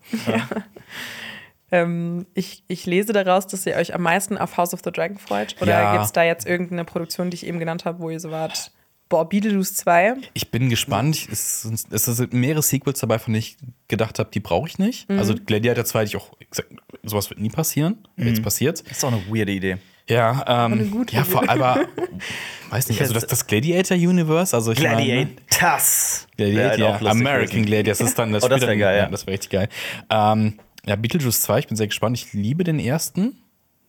Ähm, ich, ich lese daraus, dass ihr euch am meisten auf House of the Dragon freut. Oder Ja. gibt es da jetzt irgendeine Produktion, die ich eben genannt habe, wo ihr so wart? Boah, Beetlejuice 2. Ich bin gespannt. Es, sind- es sind mehrere Sequels dabei, von denen ich gedacht habe, die brauche ich nicht. Also Gladiator 2 hätte ich auch gesagt, sowas wird nie passieren. Jetzt passiert's. Das ist auch eine weirde Idee. Ja, ähm, ja, vor aber weiß nicht, also das, das Gladiator Universe, also ich meine, Gladiators. Wäre Gladiator, halt lustig American gewesen. Gladiator, das ist dann das Oh, das Spiel wär dann- geil, ja. das wäre richtig geil. Ähm, ja, Beetlejuice 2, ich bin sehr gespannt. Ich liebe den ersten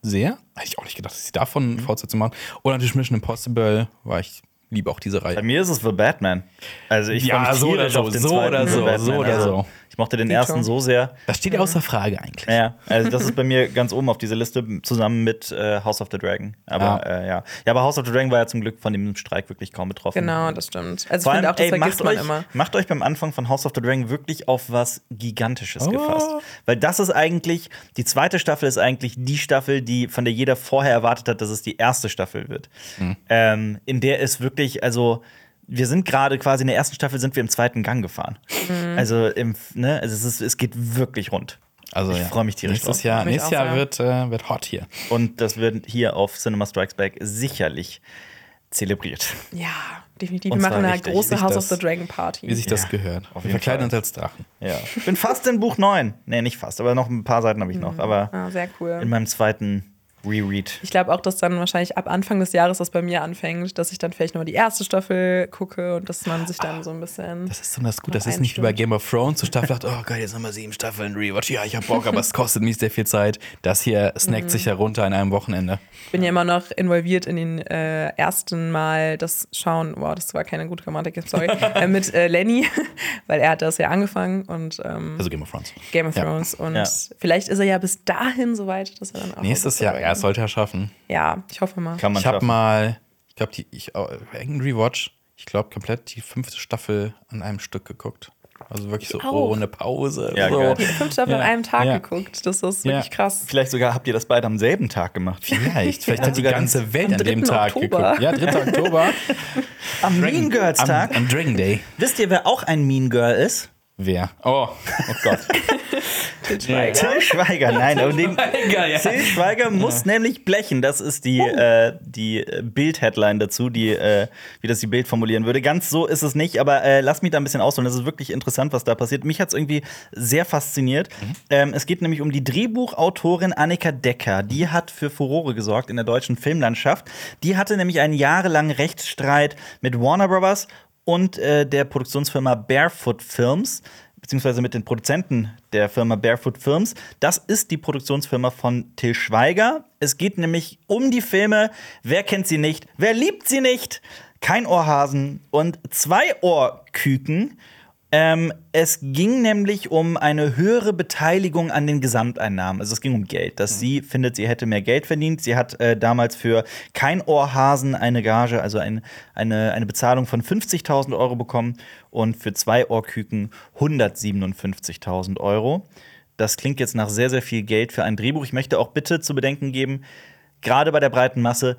sehr. Hätte ich auch nicht gedacht, dass sie davon Mhm. Fortsetzung machen. Und natürlich Mission Impossible, weil ich liebe auch diese Bei Reihe. mir ist es The Batman. Also ich Ja, so oder tierisch so, auf den so zweiten oder so, Batman. so oder also, so. Ich mochte den ersten so sehr. Das steht ja außer Frage eigentlich. Ja, also das ist bei mir ganz oben auf dieser Liste zusammen mit äh, House of the Dragon. Aber Ja. äh, ja. Ja, aber House of the Dragon war ja zum Glück von dem Streik wirklich kaum betroffen. Genau, das stimmt. Also Vor ich allem, finde auch, das ey, vergisst macht man euch, immer. macht euch beim Anfang von House of the Dragon wirklich auf was Gigantisches Oh. gefasst. Weil das ist eigentlich, die zweite Staffel ist eigentlich die Staffel, die von der jeder vorher erwartet hat, dass es die erste Staffel wird. Mhm. Ähm, in der es wirklich, also wir sind gerade quasi in der ersten Staffel sind wir im zweiten Gang gefahren. Mhm. Also, im, ne, also es, ist, es geht wirklich rund. Also, Ich ja. freu mich tierisch Nächstes drauf. Jahr, nächstes Jahr wird, äh, wird hot hier. Und das wird hier auf Cinema Strikes Back sicherlich zelebriert. Ja, definitiv. Und Wir machen eine richtig, große House das- of the Dragon Party. Wie sich das Ja, gehört. auf Wir jeden verkleiden Fall. uns als Drachen. Ja. Ich bin fast in Buch 9. Nee, nicht fast, aber noch ein paar Seiten habe ich noch. Aber ah, sehr cool. in meinem zweiten Reread. Ich glaube auch, dass dann wahrscheinlich ab Anfang des Jahres das bei mir anfängt, dass ich dann vielleicht noch die erste Staffel gucke und dass man sich dann so ein bisschen. Das ist dann das gut. Das Noch ist nicht wie bei. Game of Thrones, so Staffel 8, oh geil, jetzt haben wir sieben Staffeln Rewatch. Ja, ich hab Bock, aber es kostet mich sehr viel Zeit. Das hier snackt Mhm. sich herunter in einem Wochenende. Ich bin ja immer noch involviert in den äh, ersten Mal das Schauen, wow, das war keine gute Grammatik, sorry, äh, mit äh, Lenny, weil er hat das ja angefangen und ähm, Also Game of Thrones. Game of ja. Thrones. Und Ja. vielleicht ist er ja bis dahin soweit, dass er dann auch. Nächstes Jahr, ja, es sollte er schaffen. Ja, ich hoffe mal. Kann man Ich habe mal, ich glaube, die, ich, äh, irgendein Rewatch, ich glaube, komplett die fünfte Staffel an einem Stück geguckt. Also wirklich so auch. ohne Pause. Ja, so. Die fünf Staffeln Ja, an einem Tag ja. geguckt. Das ist Ja. wirklich krass. Vielleicht sogar habt ihr das beide am selben Tag gemacht. Vielleicht, vielleicht hat die sogar ganze Welt am an dem 3. Tag Oktober. geguckt. Ja, 3. Oktober. Am Mean Girls am, Tag. am Dragon Day. Wisst ihr, wer auch ein Mean Girl ist? Wer? Oh, oh Gott. Til Schweiger. Till Schweiger, nein, den, Schweiger, ja. Till Schweiger muss nämlich blechen. Das ist die, äh, die äh, Bild-Headline dazu, die, äh, wie das die Bild formulieren würde. Ganz so ist es nicht, aber äh, lass mich da ein bisschen ausholen. Das ist wirklich interessant, was da passiert. Mich hat es irgendwie sehr fasziniert. Ähm, es geht nämlich um die Drehbuchautorin Annika Decker. Die hat für Furore gesorgt in der deutschen Filmlandschaft. Die hatte nämlich einen jahrelangen Rechtsstreit mit Warner Brothers und äh, der Produktionsfirma Barefoot Films, beziehungsweise mit den Produzenten der Firma Barefoot Films. Das ist die Produktionsfirma von Till Schweiger. Es geht nämlich um die Filme Wer kennt sie nicht? Wer liebt sie nicht? Kein Ohrhasen und zwei Ohrküken. Ähm, es ging nämlich um eine höhere Beteiligung an den Gesamteinnahmen. Also es ging um Geld, dass sie findet, sie hätte mehr Geld verdient. Sie hat äh, damals für kein Ohrhasen eine Gage, also ein, eine, eine Bezahlung von 50.000 Euro bekommen und für zwei Ohrküken 157.000 Euro. Das klingt jetzt nach sehr, sehr viel Geld für ein Drehbuch. Ich möchte auch bitte zu bedenken geben, gerade bei der breiten Masse,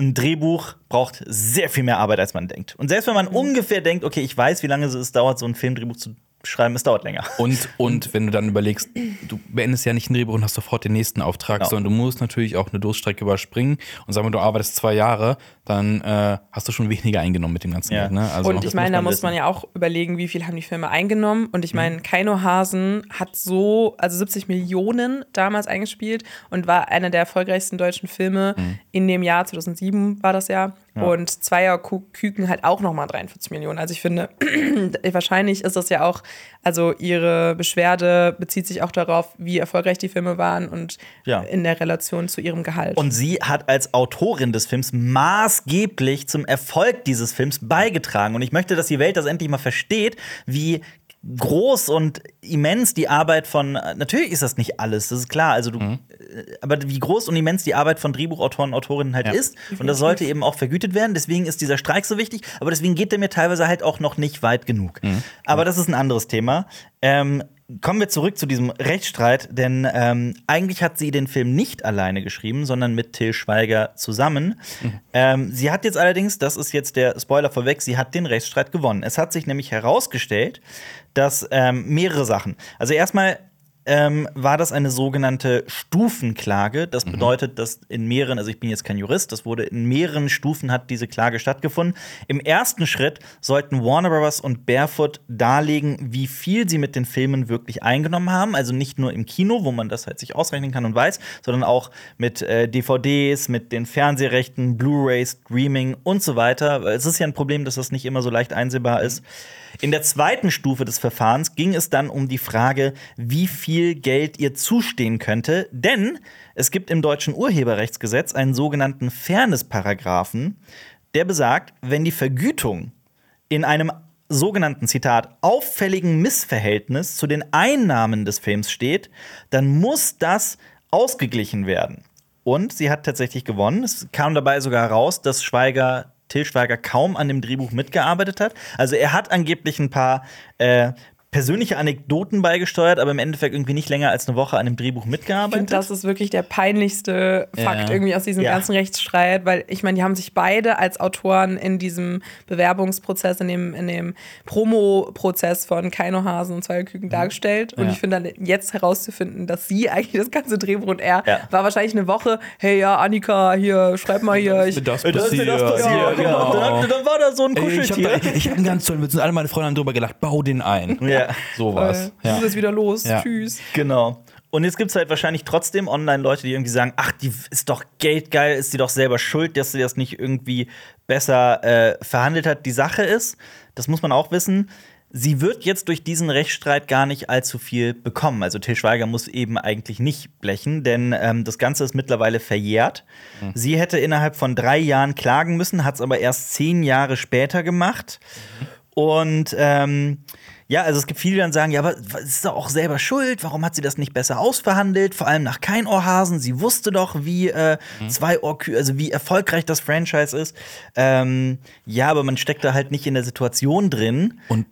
ein Drehbuch braucht sehr viel mehr Arbeit, als man denkt. Und selbst wenn man ungefähr denkt, okay, ich weiß, wie lange es dauert, so ein Filmdrehbuch zu schreiben, es dauert länger. Und, und wenn du dann überlegst, du beendest ja nicht ein Drehbuch und hast sofort den nächsten Auftrag, Genau. sondern du musst natürlich auch eine Durststrecke überspringen. Und sagen wir, du arbeitest zwei Jahre, dann äh, hast du schon weniger eingenommen mit dem ganzen Ja. Geld. Ne? Also, und ich meine, da muss man ja auch überlegen, wie viel haben die Filme eingenommen. Und ich meine, Keino Hasen hat so, also 70 Millionen damals eingespielt und war einer der erfolgreichsten deutschen Filme in dem Jahr, 2007 war das Jahr. Und Zweier Küken halt auch nochmal 43 Millionen. Also ich finde, wahrscheinlich ist das ja auch, also ihre Beschwerde bezieht sich auch darauf, wie erfolgreich die Filme waren und Ja. in der Relation zu ihrem Gehalt. Und sie hat als Autorin des Films maßgeblich zum Erfolg dieses Films beigetragen. Und ich möchte, dass die Welt das endlich mal versteht, wie groß und immens die Arbeit von natürlich ist das nicht alles, das ist klar, also du äh, aber wie groß und immens die Arbeit von Drehbuchautoren und Autorinnen halt Ja. ist und das sollte eben auch vergütet werden, deswegen ist dieser Streik so wichtig, aber deswegen geht der mir teilweise halt auch noch nicht weit genug. Aber das ist ein anderes Thema. Ähm, Kommen wir zurück zu diesem Rechtsstreit, denn ähm, eigentlich hat sie den Film nicht alleine geschrieben, sondern mit Till Schweiger zusammen. Ähm, sie hat jetzt allerdings, das ist jetzt der Spoiler vorweg, sie hat den Rechtsstreit gewonnen. Es hat sich nämlich herausgestellt, dass ähm, mehrere Sachen. Also erstmal ähm, war das eine sogenannte Stufenklage. Das bedeutet, dass in mehreren, also ich bin jetzt kein Jurist, das wurde in mehreren Stufen hat diese Klage stattgefunden. Im ersten Schritt sollten Warner Bros. und Barefoot darlegen, wie viel sie mit den Filmen wirklich eingenommen haben. Also nicht nur im Kino, wo man das halt sich ausrechnen kann und weiß, sondern auch mit äh, DVDs, mit den Fernsehrechten, Blu-rays, Streaming und so weiter. Es ist ja ein Problem, dass das nicht immer so leicht einsehbar ist. In der zweiten Stufe des Verfahrens ging es dann um die Frage, wie viel Geld ihr zustehen könnte, denn es gibt im deutschen Urheberrechtsgesetz einen sogenannten Fairness-Paragraphen, der besagt, wenn die Vergütung in einem sogenannten Zitat auffälligen Missverhältnis zu den Einnahmen des Films steht, dann muss das ausgeglichen werden. Und sie hat tatsächlich gewonnen. Es kam dabei sogar raus, dass Schweiger, Till Schweiger kaum an dem Drehbuch mitgearbeitet hat. Also er hat angeblich ein paar äh, persönliche Anekdoten beigesteuert, aber im Endeffekt irgendwie nicht länger als eine Woche an dem Drehbuch Ich finde, mitgearbeitet. das ist wirklich der peinlichste Fakt Ja. irgendwie aus diesem Ja. ganzen Rechtsstreit, weil ich meine, die haben sich beide als Autoren in diesem Bewerbungsprozess, in dem, in dem Promo-Prozess von Keino Hasen und Zwei Küken dargestellt. Und Ja. ich finde dann jetzt herauszufinden, dass sie eigentlich das ganze Drehbuch und er Ja. war wahrscheinlich eine Woche, hey ja, Annika, hier, schreib mal hier. Ich, das da ist mir das passiert. Ja, genau. Dann, dann war da so ein Ey, ich Kuscheltier. habe hab einen ganz tollen Witz und alle meine Freunde haben drüber gelacht, bau den ein. ja. So äh, was. Ja. ist wieder los. Ja. Tschüss. Genau. Und jetzt gibt es halt wahrscheinlich trotzdem Online-Leute, die irgendwie sagen, ach, die ist doch geldgeil, ist die doch selber schuld, dass sie das nicht irgendwie besser äh, verhandelt hat. Die Sache ist, das muss man auch wissen, sie wird jetzt durch diesen Rechtsstreit gar nicht allzu viel bekommen. Also Till Schweiger muss eben eigentlich nicht blechen, denn ähm, das Ganze ist mittlerweile verjährt. Sie hätte innerhalb von drei Jahren klagen müssen, hat es aber erst zehn Jahre später gemacht. Und ähm, ja, also es gibt viele, die dann sagen, ja, aber es ist doch auch selber schuld, warum hat sie das nicht besser ausverhandelt? Vor allem nach kein Ohrhasen. Sie wusste doch, wie äh, zwei Ohrkü also wie erfolgreich das Franchise ist. Ähm, ja, aber man steckt da halt nicht in der Situation drin. Und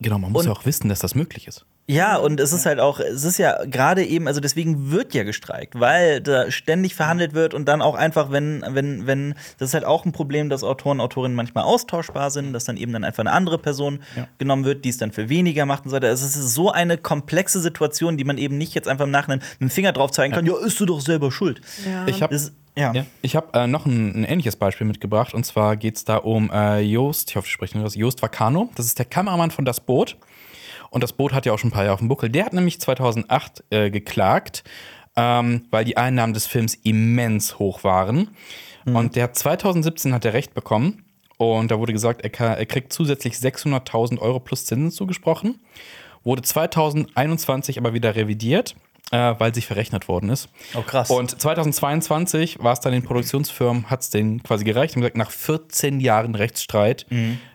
genau, man muss Und- ja auch wissen, dass das möglich ist. Ja, und es ist halt auch, es ist ja gerade eben, also deswegen wird ja gestreikt, weil da ständig verhandelt wird und dann auch einfach, wenn, wenn, wenn, das ist halt auch ein Problem, dass Autoren, Autorinnen manchmal austauschbar sind, dass dann eben dann einfach eine andere Person genommen wird, die es dann für weniger macht und so weiter. Also es ist so eine komplexe Situation, die man eben nicht jetzt einfach im Nachhinein mit dem Finger drauf zeigen kann, ja, ist du doch selber schuld. Ja. Ich habe ja. Ja, ich habe äh, noch ein, ein ähnliches Beispiel mitgebracht und zwar geht es da um äh, Joost, ich hoffe, ich spreche nur das, Joost Vacano. Das ist der Kameramann von Das Boot. Und das Boot hat ja auch schon ein paar Jahre auf dem Buckel. Der hat nämlich 2008 äh, geklagt, ähm, weil die Einnahmen des Films immens hoch waren. Und der hat 2017 hat er Recht bekommen. Und da wurde gesagt, er, kann, er kriegt zusätzlich 600.000 Euro plus Zinsen zugesprochen. Wurde 2021 aber wieder revidiert, äh, weil sich verrechnet worden ist. Oh, krass. Und 2022 war es dann den Produktionsfirmen, hat es denen quasi gereicht. Und gesagt, nach 14 Jahren Rechtsstreit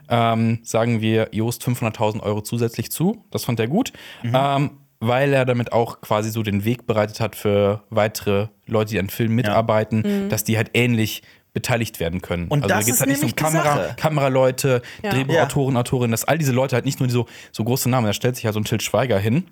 ähm, sagen wir Joost 500.000 Euro zusätzlich zu. Das fand er gut. Ähm, weil er damit auch quasi so den Weg bereitet hat für weitere Leute, die an Filmen mitarbeiten, dass die halt ähnlich beteiligt werden können. Und also das da geht's ist halt nicht um Kamera. Kameraleute, Ja. Drehbuchautoren, Autorinnen, dass all diese Leute halt nicht nur so, so große Namen, da stellt sich ja so ein Till Schweiger hin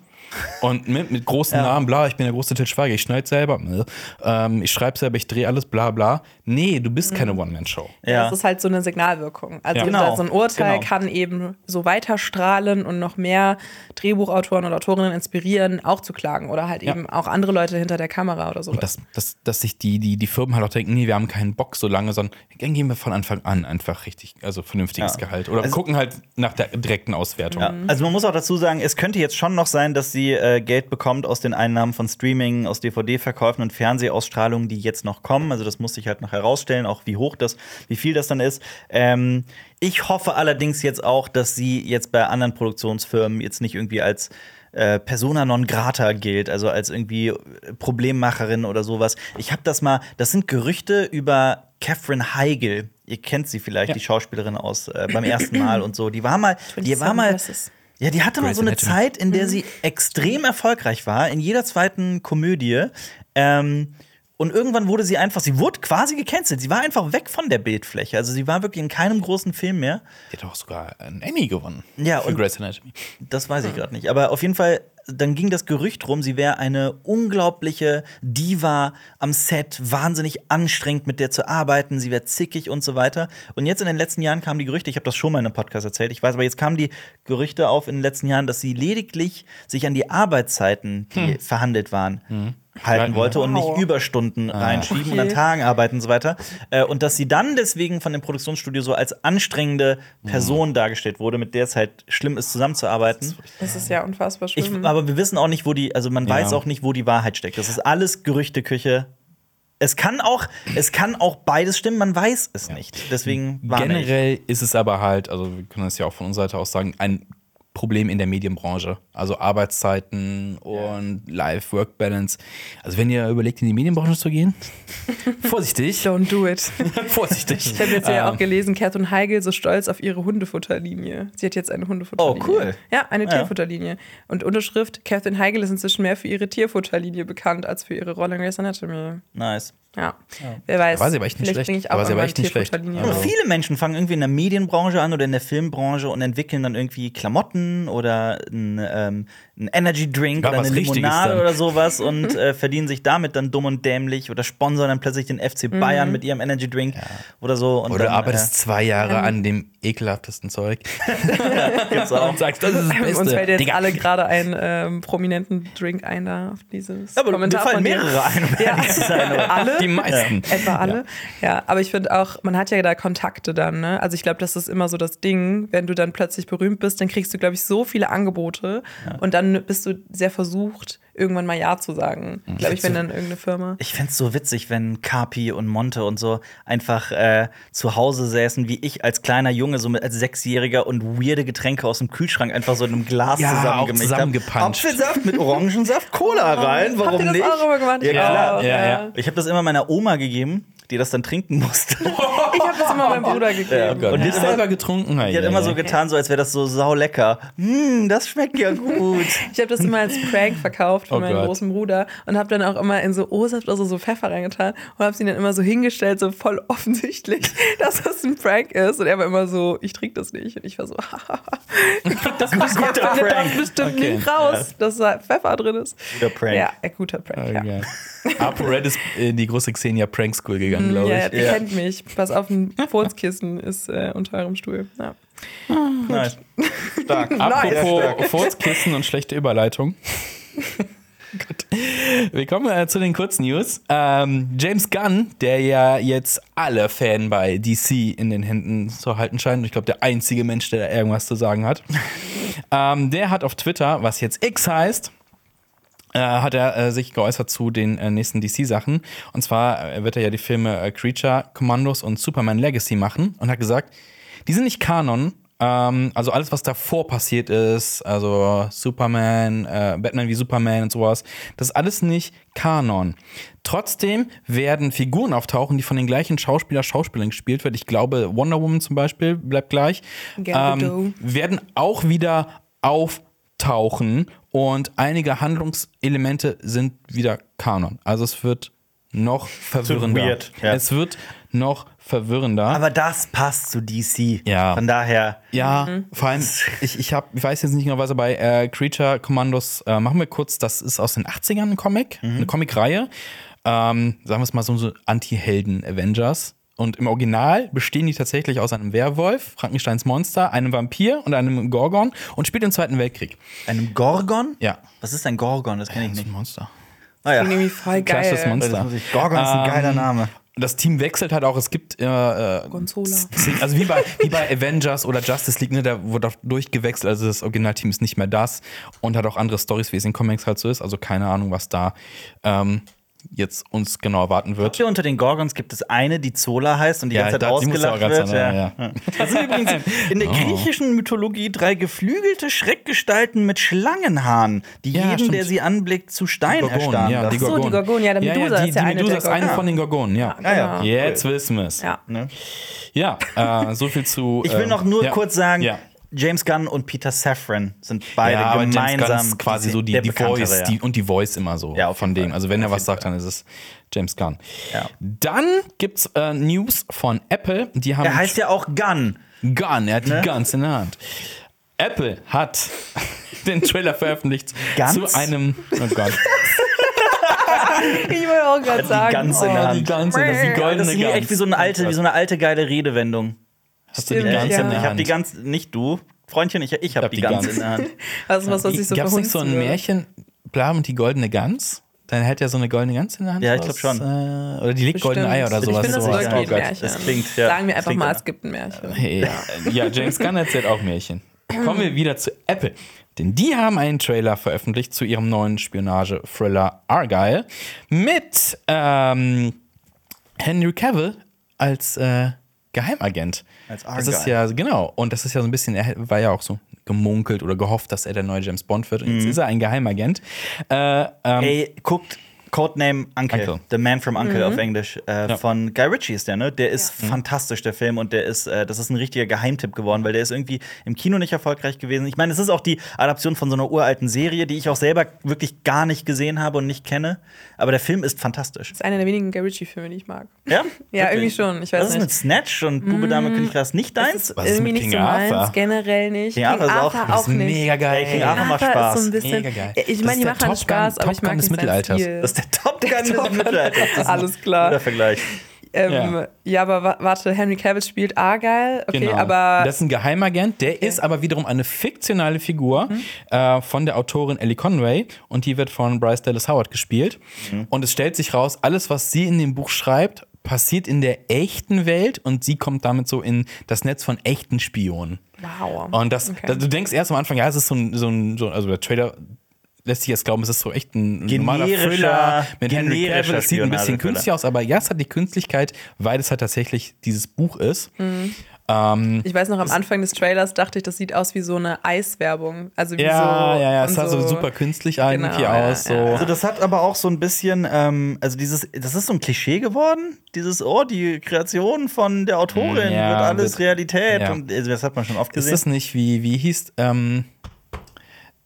und mit, mit großen Namen, bla, ich bin der große Till Schweiger, ich schneide selber, ne, ähm, ich schreibe selber, ich drehe alles, bla bla. Nee, du bist keine One-Man-Show. Ja. Das ist halt so eine Signalwirkung. Also Ja. Genau, so ein Urteil genau. kann eben so weiterstrahlen und noch mehr Drehbuchautoren und Autorinnen inspirieren, auch zu klagen oder halt Ja. eben auch andere Leute hinter der Kamera oder. Und dass, dass, dass sich die, die, die Firmen halt auch denken, nee, wir haben keinen Bock so lange, sondern dann gehen wir von Anfang an einfach richtig, also vernünftiges Ja. Gehalt. Oder Also- gucken halt nach der direkten Auswertung. Ja, also man muss auch dazu sagen, es könnte jetzt schon noch sein, dass sie äh, Geld bekommt aus den Einnahmen von Streaming, aus DVD-Verkäufen und Fernsehausstrahlungen, die jetzt noch kommen. Also das muss sich halt noch herausstellen, auch wie hoch das, wie viel das dann ist. Ähm, ich hoffe allerdings jetzt auch, dass sie jetzt bei anderen Produktionsfirmen jetzt nicht irgendwie als äh, Persona non grata gilt, also als irgendwie äh, Problemmacherin oder sowas. Ich habe das mal, das sind Gerüchte über Catherine Heigl. Ihr kennt sie vielleicht, Ja. die Schauspielerin aus äh, beim ersten Mal und so. Die war mal, die war 27 mal. Ja, die hatte mal Grey's so eine Anatomy. Zeit, in der sie extrem erfolgreich war, in jeder zweiten Komödie. Ähm, und irgendwann wurde sie einfach, sie wurde quasi gecancelt. Sie war einfach weg von der Bildfläche. Also sie war wirklich in keinem großen Film mehr. Die hat auch sogar einen Emmy gewonnen. Ja, für und- Grey's Anatomy. Das weiß ich gerade nicht. Aber auf jeden Fall, dann ging das Gerücht rum, sie wäre eine unglaubliche Diva am Set, wahnsinnig anstrengend mit der zu arbeiten, sie wäre zickig und so weiter. Und jetzt in den letzten Jahren kamen die Gerüchte, ich habe das schon mal in einem Podcast erzählt, ich weiß, aber jetzt kamen die Gerüchte auf in den letzten Jahren, dass sie lediglich sich an die Arbeitszeiten, die verhandelt waren, halten Halten wollte und Wow. nicht Überstunden reinschieben und an Okay. Tagen arbeiten und so weiter. Äh, und dass sie dann deswegen von dem Produktionsstudio so als anstrengende Person dargestellt wurde, mit der es halt schlimm ist, zusammenzuarbeiten. Das ist ja unfassbar Ich, schlimm. aber wir wissen auch nicht, wo die, also man Ja. weiß auch nicht, wo die Wahrheit steckt. Das ist alles Gerüchteküche. Es kann auch, es kann auch beides stimmen, man weiß es nicht. Deswegen warne ich. Generell ist es aber halt, also wir können das ja auch von unserer Seite aus sagen, ein Problem in der Medienbranche. Also Arbeitszeiten und Life-Work-Balance. Also wenn ihr überlegt, in die Medienbranche zu gehen, vorsichtig. Don't do it. vorsichtig. Ich habe jetzt ja Ähm, auch gelesen, Catherine Heigl so stolz auf ihre Hundefutterlinie. Sie hat jetzt eine Hundefutterlinie. Oh, cool. Ja, eine Ja. Tierfutterlinie. Und Unterschrift, Catherine Heigl ist inzwischen mehr für ihre Tierfutterlinie bekannt als für ihre Rolle in Grey's Anatomy. Nice. Ja, wer weiß. war sie aber echt nicht vielleicht schlecht. ich war sie aber echt nicht schlecht. Aber Also- viele Menschen fangen irgendwie in der Medienbranche an oder in der Filmbranche und entwickeln dann irgendwie Klamotten oder einen ähm, einen Energy Drink Ja, oder eine Limonade oder sowas und äh, verdienen sich damit dann dumm und dämlich oder sponsern dann plötzlich den FC Bayern mit ihrem Energy Drink oder so. Und Oder du dann, arbeitest zwei Jahre an dem ekelhaftesten Zeug äh, gibt's auch. und sagst, das ist das Beste. Uns fällt jetzt Digga. alle gerade einen ähm, prominenten Drink ein da auf dieses Ja, aber mir Kommentar fallen von dir. mehrere ein, aber- Alle? Die meisten. Etwa alle. Ja, aber ich finde auch, man hat ja da Kontakte dann, ne? Also ich glaube, das ist immer so das Ding, wenn du dann plötzlich berühmt bist, dann kriegst du, glaube ich, so viele Angebote und dann bist du sehr versucht, irgendwann mal Ja zu sagen. Glaube ich, wenn dann irgendeine Firma. Ich fänd's so witzig, wenn Carpi und Monte und so einfach äh, zu Hause säßen, wie ich als kleiner Junge, so mit als Sechsjähriger und weirde Getränke aus dem Kühlschrank einfach so in einem Glas Ja, zusammengemischt auch hab. zusammengepanscht. Apfelsaft mit Orangensaft, Cola rein, warum Habt ihr das nicht? auch immer gemacht? Ja, klar. Ja, ja. Ich habe das immer meiner Oma gegeben, die das dann trinken musste. Ich habe das immer meinem Bruder gegeben. Oh Gott. Und die immer- selber getrunken. Die hat immer so getan, so als wäre das so saulecker. Hm, das schmeckt ja gut. Ich habe das immer als Prank verkauft für Oh meinen Gott. großen Bruder und habe dann auch immer in so O-Saft oder so, so Pfeffer reingetan und habe sie dann immer so hingestellt, so voll offensichtlich, dass das ein Prank ist. Und er war immer so, ich trinke das nicht. Und ich war so, das bestimmt, Guter findet Prank. das bestimmt Okay. nicht raus, dass da Pfeffer drin ist. Guter Prank. Ja, ein guter Prank, ja. Okay. ApoRed ist in die große Xenia Prank School gegangen, glaube Ja, ich. ihr Ja. kennt mich. Pass auf, ein Furzkissen ist äh, unter eurem Stuhl. Ja. Nice. Stark. Apropos Furzkissen und schlechte Überleitung. Gut. Wir kommen äh, zu den Kurznews. Ähm, James Gunn, der ja jetzt alle Fan bei DC in den Händen zu halten scheint, und ich glaube, der einzige Mensch, der da irgendwas zu sagen hat, ähm, der hat auf Twitter, was jetzt X heißt, hat er äh, sich geäußert zu den äh, nächsten DC-Sachen. Und zwar äh, wird er ja die Filme äh, Creature, Commandos und Superman Legacy machen und hat gesagt, die sind nicht Kanon. Ähm, also alles, was davor passiert ist, also Superman, äh, Batman wie Superman und sowas, das ist alles nicht Kanon. Trotzdem werden Figuren auftauchen, die von den gleichen Schauspieler, Schauspielern gespielt wird. Ich glaube, Wonder Woman zum Beispiel bleibt gleich. Ähm, werden auch wieder auftauchen und einige Handlungselemente sind wieder Kanon. Also es wird noch verwirrender. weird, ja. Es wird noch verwirrender. Aber das passt zu DC. Ja. Von daher. ja, Mhm. vor allem, ich, ich, hab, ich weiß jetzt nicht genau, was er bei äh, Creature Commandos äh, machen wir kurz. Das ist aus den 80ern ein Comic, Mhm. eine Comicreihe. Ähm, sagen wir es mal so, so Anti-Helden-Avengers. Und im Original bestehen die tatsächlich aus einem Werwolf, Frankensteins Monster, einem Vampir und einem Gorgon und spielt im Zweiten Weltkrieg. Einem Gorgon? Ja. Was ist ein Gorgon? Das kenne ich Das ist nicht. ein Monster. Ah, ja. Klingt irgendwie voll geil. Das muss ich- Gorgon ist ein Ähm, geiler Name. Das Team wechselt halt auch. Es gibt äh, äh, Gonzola. also wie bei, wie bei Avengers oder Justice League, ne, da wurde auch durchgewechselt. Also das Originalteam ist nicht mehr das und hat auch andere Stories, wie es in Comics halt so ist. Also keine Ahnung, was da ähm, jetzt uns genau erwarten wird. Hier unter den Gorgons gibt es eine, die Zola heißt und die Ja, ganze Zeit da- ja ausgelacht wird. sein, Ja. ja. Das sind übrigens in der griechischen Mythologie drei geflügelte Schreckgestalten mit Schlangenhaaren, die Ja, jeden, stimmt. der sie anblickt, zu Stein Gorgonen, erstarren ja, die lassen. so, die Gorgonen, ja, der ja, Medusa ja, die, ist ja die eine Medusa ist eine von den Gorgonen, ja. Ah, ja. Genau. Jetzt wissen wir es. Ja. Ne? Ja, äh, so viel zu. Ich will ähm, noch nur ja. kurz sagen, Ja. James Gunn und Peter Safran sind beide ja, aber James gemeinsam Gunn ist quasi so die, der die Bekanntere, Voice ja. die, und die Voice immer so Ja, von dem. Also wenn er was sagt, dann ist es James Gunn. Ja. Dann gibt's äh, News von Apple. Die haben Er heißt ja auch Gunn. Gun, er hat Ne? die Guns in der Hand. Apple hat den Trailer veröffentlicht Guns? zu einem. Oh Gott. Ich wollte auch gerade Die sagen. Guns in der Oh, Hand. die Guns, das ist die goldene Das ist wie, Guns. echt wie so eine alte, wie so eine alte geile Redewendung. Hast du die Stimmt, Guns ja. in der Ich habe Hand? die ganz, nicht du, Freundchen, ich, ich habe hab die, die ganz Gans. in der Hand. Das ist was, was ich so Gab es nicht so ein würde. Märchen, Blam und die goldene Gans? Dann hält er so eine goldene Gans in der Hand. Ja, ich Was, glaub schon. Äh, oder die legt goldene. Eier oder Ich sowas. finde, das so. ist wirklich Oh ein Gott, Märchen. das klingt, ja, Sagen wir einfach mal, immer. es gibt ein Märchen. Hey, ja, James Gunn erzählt auch Märchen. Kommen wir wieder zu Apple. Denn die haben einen Trailer veröffentlicht zu ihrem neuen Spionage-Thriller Argyle mit ähm, Henry Cavill als äh, Geheimagent. Als Das ist Argyle. ja, genau. Und das ist ja so ein bisschen, er war ja auch so gemunkelt oder gehofft, dass er der neue James Bond wird. Und Mhm. jetzt ist er ein Geheimagent. Äh, ähm, Ey, guckt Codename Uncle, Uncle. The Man from Uncle Mhm. auf Englisch. Äh, Von Guy Ritchie ist der, ne? Der ist fantastisch, der Film. Und der ist, äh, das ist ein richtiger Geheimtipp geworden, weil der ist irgendwie im Kino nicht erfolgreich gewesen. Ich meine, es ist auch die Adaption von so einer uralten Serie, die ich auch selber wirklich gar nicht gesehen habe und nicht kenne. Aber der Film ist fantastisch. Das ist einer der wenigen Guy Ritchie-Filme, die ich mag. Ja? Ja, Wirklich? irgendwie schon. Ich weiß Was ist nicht. mit Snatch und Bube, Dame, König, Gras nicht Das deins? ist Was ist irgendwie mit nicht King so meins, Arthur? generell nicht. King Arthur ist auch- Arthur das ist nicht. mega geil. King Arthur macht Spaß. ist so ein bisschen. Mega geil. Ich Das meine, die machen Spaß, aber ich mag nicht Mittelalters. Stil. Das ist der Top Gun des Mittelalters. Das ist Alles klar. Guter Vergleich. Ähm, Ja. ja. aber wa- warte, Henry Cavill spielt Argyle, okay, Genau. aber das ist ein Geheimagent, der ist aber wiederum eine fiktionale Figur Mhm. äh, von der Autorin Ellie Conway und die wird von Bryce Dallas Howard gespielt. Mhm. Und es stellt sich raus, alles, was sie in dem Buch schreibt, passiert in der echten Welt und sie kommt damit so in das Netz von echten Spionen. wow. Und das, Okay. da- du denkst erst am Anfang, ja, es ist so ein, so ein so, also der Trailer lässt sich jetzt glauben, es ist so echt ein normaler Generischer- Thriller mit Henry generischer Cavill. Es sieht ein bisschen künstlich aus, aber ja, es hat die Künstlichkeit, weil es halt tatsächlich dieses Buch ist. Ähm, Ich weiß noch, am Anfang des Trailers dachte ich, das sieht aus wie so eine Eiswerbung. Also wie ja, so, ja, ja, es sah so super künstlich irgendwie ja, aus. So. ja. Also das hat aber auch so ein bisschen, ähm, also dieses, das ist so ein Klischee geworden. Dieses, oh, die Kreation von der Autorin Ja, wird alles wird- Realität. ja. Und also das hat man schon oft Ist gesehen. das nicht wie, wie hieß ähm,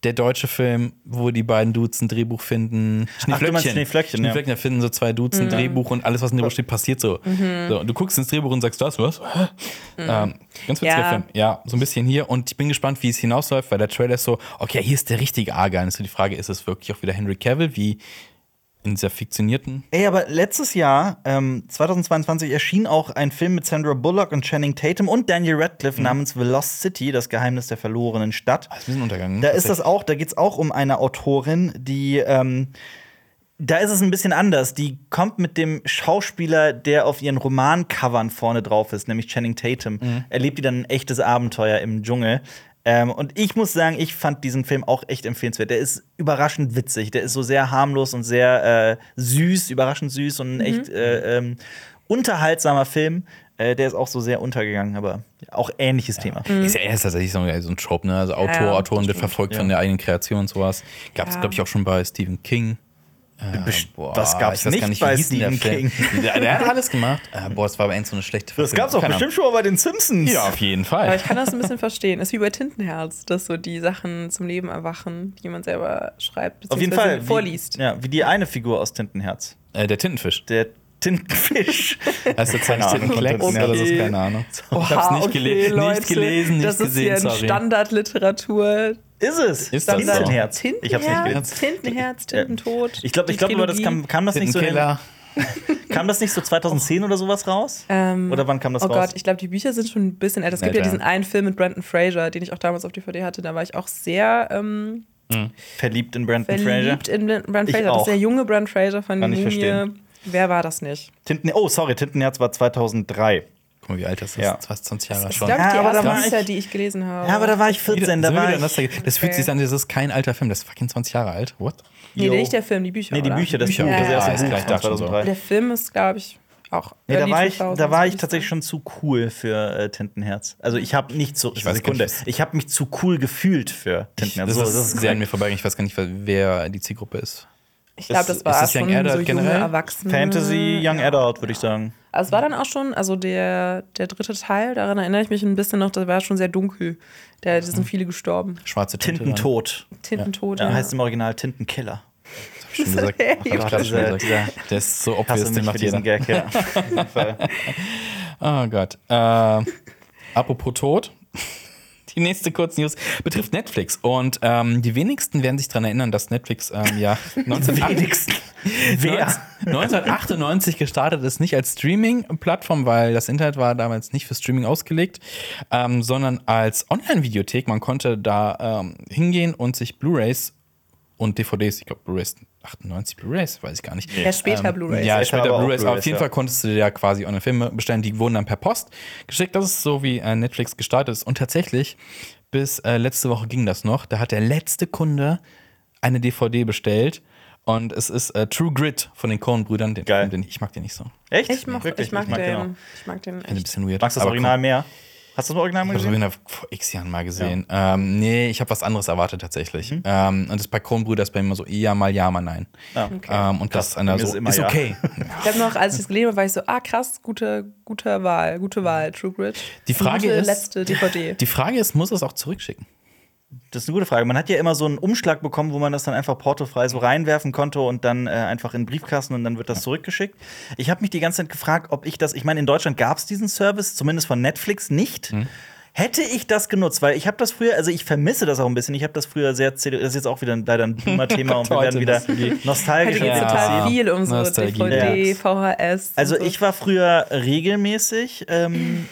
der deutsche Film, wo die beiden Dudes ein Drehbuch finden? Ach, du meinst Schneeflöckchen, ja. Schneeflöckchen, da finden so zwei Dudes ein Drehbuch und alles, was in dem Drehbuch steht, passiert so. so. Und du guckst ins Drehbuch und sagst, das, was? Hä? Ähm, ganz witziger Ja. Film. Ja, so ein bisschen hier. Und ich bin gespannt, wie es hinausläuft, weil der Trailer ist so, okay, hier ist der richtige Argan. So die Frage, ist es wirklich auch wieder Henry Cavill, wie in dieser fiktionierten? Ey, aber letztes Jahr, ähm, 2022, erschien auch ein Film mit Sandra Bullock und Channing Tatum und Daniel Radcliffe namens The Lost City, das Geheimnis der verlorenen Stadt. Ah, ist ein bisschen untergegangen. Da ist das auch, da geht es auch um eine Autorin, die ähm, da ist es ein bisschen anders. Die kommt mit dem Schauspieler, der auf ihren Romancovern vorne drauf ist, nämlich Channing Tatum, erlebt die dann ein echtes Abenteuer im Dschungel. Ähm, und ich muss sagen, ich fand diesen Film auch echt empfehlenswert. Der ist überraschend witzig. Der ist so sehr harmlos und sehr äh, süß, überraschend süß und ein echt äh, ähm, unterhaltsamer Film. Äh, der ist auch so sehr untergegangen, aber auch ähnliches Thema. Ist ja erst tatsächlich so ein so ein Trope, ne? Also Autor, Ja, Autorin wird verfolgt von der eigenen Kreation und sowas. Gab es, Ja. glaube ich, auch schon bei Stephen King. Äh, Best- boah, was gab's nicht wie bei Stephen Film? Der, der hat alles gemacht. Äh, boah, das war aber eigentlich so eine schlechte Das gab's auch Keine bestimmt schon mal bei den Simpsons. Ahnung. Ja, auf jeden Aber Fall. ich kann das ein bisschen verstehen. Ist wie bei Tintenherz, dass so die Sachen zum Leben erwachen, die man selber schreibt, Auf jeden beziehungsweise Fall. vorliest. Wie, ja, wie die eine Figur aus Tintenherz. Äh, der Tintenfisch. Der Tintenfisch. Heißt der Keine Ahnung, Tintenklecks von oder so? Okay. Keine Ahnung. Oha, ich hab's nicht, okay, gele Leute, nicht gelesen, nicht das ist gesehen, hier ein sorry. Standardliteratur. Ist es? Ist das so? Tintenherz. Ich hab's nicht gelesen. Tintenherz, Tintentod. Ich glaube, ich glaub, aber das kam, kam das nicht so hin, kam das nicht so 2010 oder sowas raus? Ähm, Oder wann kam das oh raus? Gott, ich glaube, die Bücher sind schon ein bisschen älter. Es gibt ja diesen einen Film mit Brandon Fraser, den ich auch damals auf DVD hatte. Da war ich auch sehr ähm, Verliebt in Brandon Fraser. verliebt in Brandon Ich Fraser. Das ist der junge Brandon Fraser von Kann verstehen. Wer war das nicht? Tinten oh, sorry, Tintenherz war 2003. Mal, wie alt das ist. Ja. Fast 20 Jahre Das ist, schon. glaube ich, die Ja, aber da erste war Bücher, ich- die ich gelesen habe. Ja, aber da war ich Wieder- 14, da war ich. nostalgisch. Das fühlt sich an, das ist kein alter Film, das ist fucking 20 Jahre alt. What? nee, nicht der Film, die Bücher. Nee, die oder? Bücher, das Bücher, Buch, okay. das ist da schon so. 2003. Der Film ist, glaube ich, auch. Nee, da war ich, 2000s, da war ich tatsächlich schon zu cool für äh, Tintenherz. Also ich habe nicht so, Ich weiß Sekunde, nicht, was- ich habe mich zu cool gefühlt für Ich, Tintenherz. das, So, ist sehr an mir vorbeigegangen. Ich weiß gar nicht, wer die Zielgruppe ist. Ich glaube, das Ist- war ist Young schon Adult so junge generell? Erwachsene. Fantasy, Young Adult, würde ich sagen. Also es war dann auch schon, also der, der dritte Teil, daran erinnere ich mich ein bisschen noch, da war schon sehr dunkel. Da, sind viele gestorben. Schwarze Tinte. dann. Tintentod. Tintentod. Ja, heißt im Original Tintenkiller. Hab ich schon gesagt. Hey, Hab ich schon dieser- gesagt. dieser- Der ist so obvious, den macht jeder. Gag, ja. Auf jeden Fall. Oh Gott. Äh, apropos Tod. Die nächste Kurznews betrifft Netflix. Und ähm, die wenigsten werden sich daran erinnern, dass Netflix ähm, ja 1998, Wer? 1998 gestartet ist, nicht als Streaming-Plattform, weil das Internet war damals nicht für Streaming ausgelegt, ähm, sondern als Online-Videothek. Man konnte da ähm, hingehen und sich Blu-rays und DVDs, ich glaube Blu-rays 98 Blu-rays, weiß ich gar nicht. Ja, später Blu-rays. Ja, Später Blu-rays. Aber auf jeden ja. Fall konntest du dir ja quasi online Filme bestellen. Die wurden dann per Post geschickt. Das ist so, wie äh, Netflix gestartet ist. Und tatsächlich, bis äh, letzte Woche ging das noch. Da hat der letzte Kunde eine DVD bestellt. Und es ist äh, True Grit von den Coen-Brüdern. Den, Geil. Den, ich mag den nicht so. Echt? Ich mag, Wirklich? ich mag, den den. Ich mag den Finde ein echt. bisschen weird. Magst du das Original komm, mehr? Hast du das Original mal Ich habe gesehen? das vor x Jahren mal gesehen. Ähm, nee, ich habe was anderes erwartet tatsächlich. Mhm. Ähm, und das bei Coen-Brüder ist bei mir immer so, ja, mal ja, mal nein. Ah. Ähm, und das ist einer bei mir so, ist immer ist ja. okay. Ich habe noch, als ich es gelesen habe, war ich so, ah krass, gute, gute Wahl, gute Wahl, True Grit. Die Frage gute ist- letzte DVD. Die Frage ist, muss es auch zurückschicken? Das ist eine gute Frage. Man hat ja immer so einen Umschlag bekommen, wo man das dann einfach portofrei so reinwerfen konnte und dann äh, einfach in den Briefkasten und dann wird das zurückgeschickt. Ich habe mich die ganze Zeit gefragt, ob ich das, ich meine, in Deutschland gab es diesen Service, zumindest von Netflix nicht. Mhm. Hätte ich das genutzt, weil ich habe das früher, also ich vermisse das auch ein bisschen. Ich habe das früher sehr, das ist jetzt auch wieder ein, leider ein Boomer-Thema und wir werden wieder nostalgisch. Heute geht Ja. total viel um so. DVD, Ja. VHS. Also so. ich war früher regelmäßig ähm,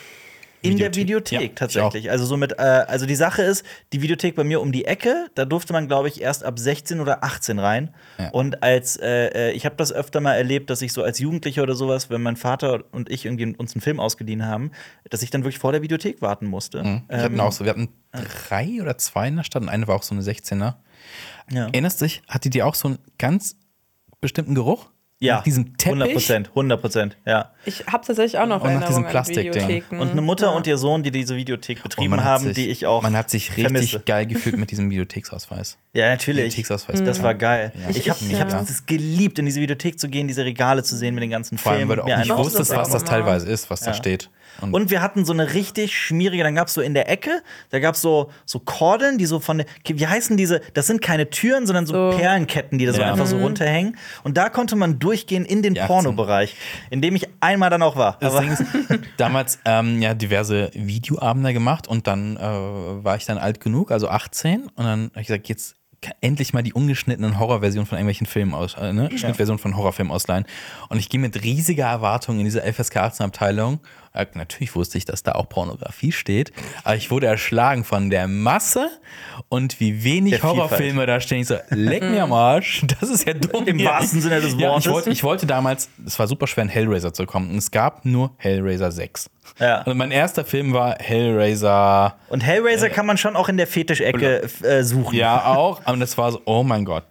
in der Videothek. Videothek Ja, ich tatsächlich. Also so mit, äh, also die Sache ist, die Videothek bei mir um die Ecke, da durfte man, glaube ich, erst ab 16 oder 18 rein. Ja. Und als äh, äh, ich habe das öfter mal erlebt, dass ich so als Jugendlicher oder sowas, wenn mein Vater und ich irgendwie uns einen Film ausgeliehen haben, dass ich dann wirklich vor der Videothek warten musste. Wir Ähm, hatten auch so, wir hatten drei oder zwei in der Stadt und eine war auch so eine 16er. ja. Erinnerst du dich, hatte die auch so einen ganz bestimmten Geruch? Ja, Nach diesem Teppich. 100 Prozent, 100 Prozent, ja. Ich habe tatsächlich auch noch Und nach diesem Plastikding. Und eine Mutter ja. und ihr Sohn, die diese Videothek Und betrieben haben, sich, die ich auch Man hat sich richtig vermisse. geil gefühlt mit diesem Videotheksausweis. Ja, natürlich. Videotheksausweis. Das war geil. Ja. Ich Ich- habe hab ja. es geliebt, in diese Videothek zu gehen, diese Regale zu sehen mit den ganzen Vor allem, Filmen. weil du auch nicht wusstest, was das teilweise ist, was da steht. Und, Und wir hatten so eine richtig schmierige, dann gab es so in der Ecke, da gab es so, so Kordeln, die so von der, wie heißen diese, das sind keine Türen, sondern so, So. Perlenketten, die da so Ja. einfach so runterhängen. Und da konnte man durchgehen in den Die 18. Pornobereich, in dem ich einmal dann auch war. Ist, damals ähm, ja diverse Videoabende gemacht und dann äh, war ich dann alt genug, also 18, und dann habe ich gesagt, jetzt kann endlich mal die ungeschnittenen Horrorversionen von irgendwelchen Filmen aus, äh, ne? Schnittversionen von Horrorfilmen ausleihen. Und ich gehe mit riesiger Erwartung in diese FSK 18 Abteilung. Äh, natürlich wusste ich, dass da auch Pornografie steht, aber ich wurde erschlagen von der Masse und wie wenig Der Vielfalt. Horrorfilme da stehen. Ich so, leck mir am Arsch, das ist ja dumm. Im wahrsten Sinne des Ja, Wortes. ich wollte, ich wollte damals, es war super schwer, in Hellraiser zu kommen. Und es gab nur Hellraiser 6. Ja. Und mein erster Film war Hellraiser, Und Hellraiser kann man schon auch in der Fetischecke äh, suchen. ja auch. Und das war so, oh mein Gott.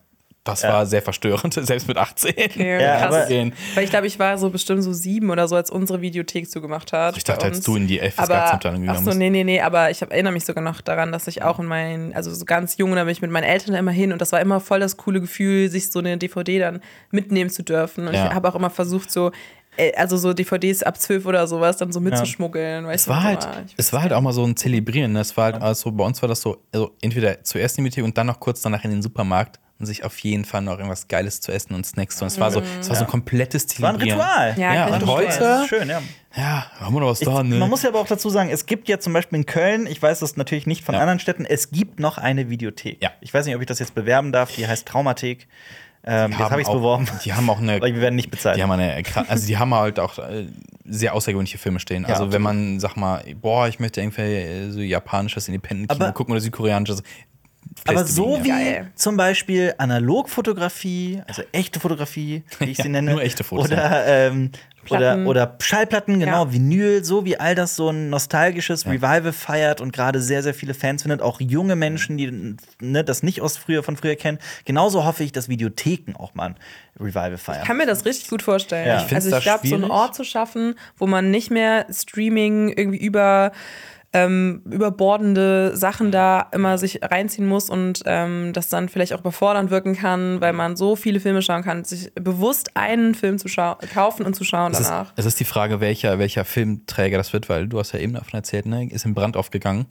Das Ja. war sehr verstörend, selbst mit 18. Okay, Ja, aber- Gehen. Weil ich glaube, ich war so bestimmt so sieben oder so, als unsere Videothek zugemacht hat. Ich dachte, als du in die FSK aber, Abteilung gegangen bist. nee, nee, nee, aber ich hab, erinnere mich sogar noch daran, dass ich auch in meinen, also so ganz jung, da bin ich mit meinen Eltern immer hin und das war immer voll das coole Gefühl, sich so eine DVD dann mitnehmen zu dürfen. Und Ja. ich habe auch immer versucht, so, äh, also so DVDs ab zwölf oder sowas dann so mitzuschmuggeln. Ich Es so, war halt, ich es war halt auch mal so ein Zelebrieren. ne? Es war halt also bei uns war das so, also entweder zuerst in die Bibliothek und dann noch kurz danach in den Supermarkt und sich auf jeden Fall noch irgendwas Geiles zu essen und Snacks. Und es war so, es war so ein komplettes War ein Zelebrieren. Ritual. Ja, Ja, und heute, Das ist schön, ja. ja, haben wir noch was Ich, da, ne? Man muss ja aber auch dazu sagen, es gibt ja zum Beispiel in Köln, ich weiß das natürlich nicht von Ja. anderen Städten, es gibt noch eine Videothek. Ja. Ich weiß nicht, ob ich das jetzt bewerben darf, die heißt Traumathek. Ähm, jetzt haben habe ich es auch- beworben. Die haben auch eine Aber wir werden nicht bezahlt. Die haben eine, also die haben halt auch äh, sehr außergewöhnliche Filme stehen. Ja, also absolut. wenn man, sag mal, boah, ich möchte irgendwie äh, so japanisches Independent-Kino gucken oder südkoreanisches. Aber so wie ja. Geil. zum Beispiel Analogfotografie, also echte Fotografie, wie ich Ja, sie nenne. nur echte Fotos, Oder, ähm, oder, oder Schallplatten, genau, Ja. Vinyl, so wie all das so ein nostalgisches Revival feiert und gerade sehr, sehr viele Fans findet, auch junge Menschen, die ne, das nicht aus früher von früher kennen. Genauso hoffe ich, dass Videotheken auch mal ein Revival feiern. kann mir das richtig gut vorstellen. Ja. Ich also ich glaube, so einen. Ort zu schaffen, wo man nicht mehr Streaming irgendwie über ähm, überbordende Sachen da immer sich reinziehen muss und ähm, das dann vielleicht auch überfordernd wirken kann, weil man so viele Filme schauen kann, sich bewusst einen Film zu kaufen und zu schauen Es ist, danach. es ist die Frage, welcher, welcher Filmträger das wird, weil du hast ja eben davon erzählt, ne, ist in Brand aufgegangen.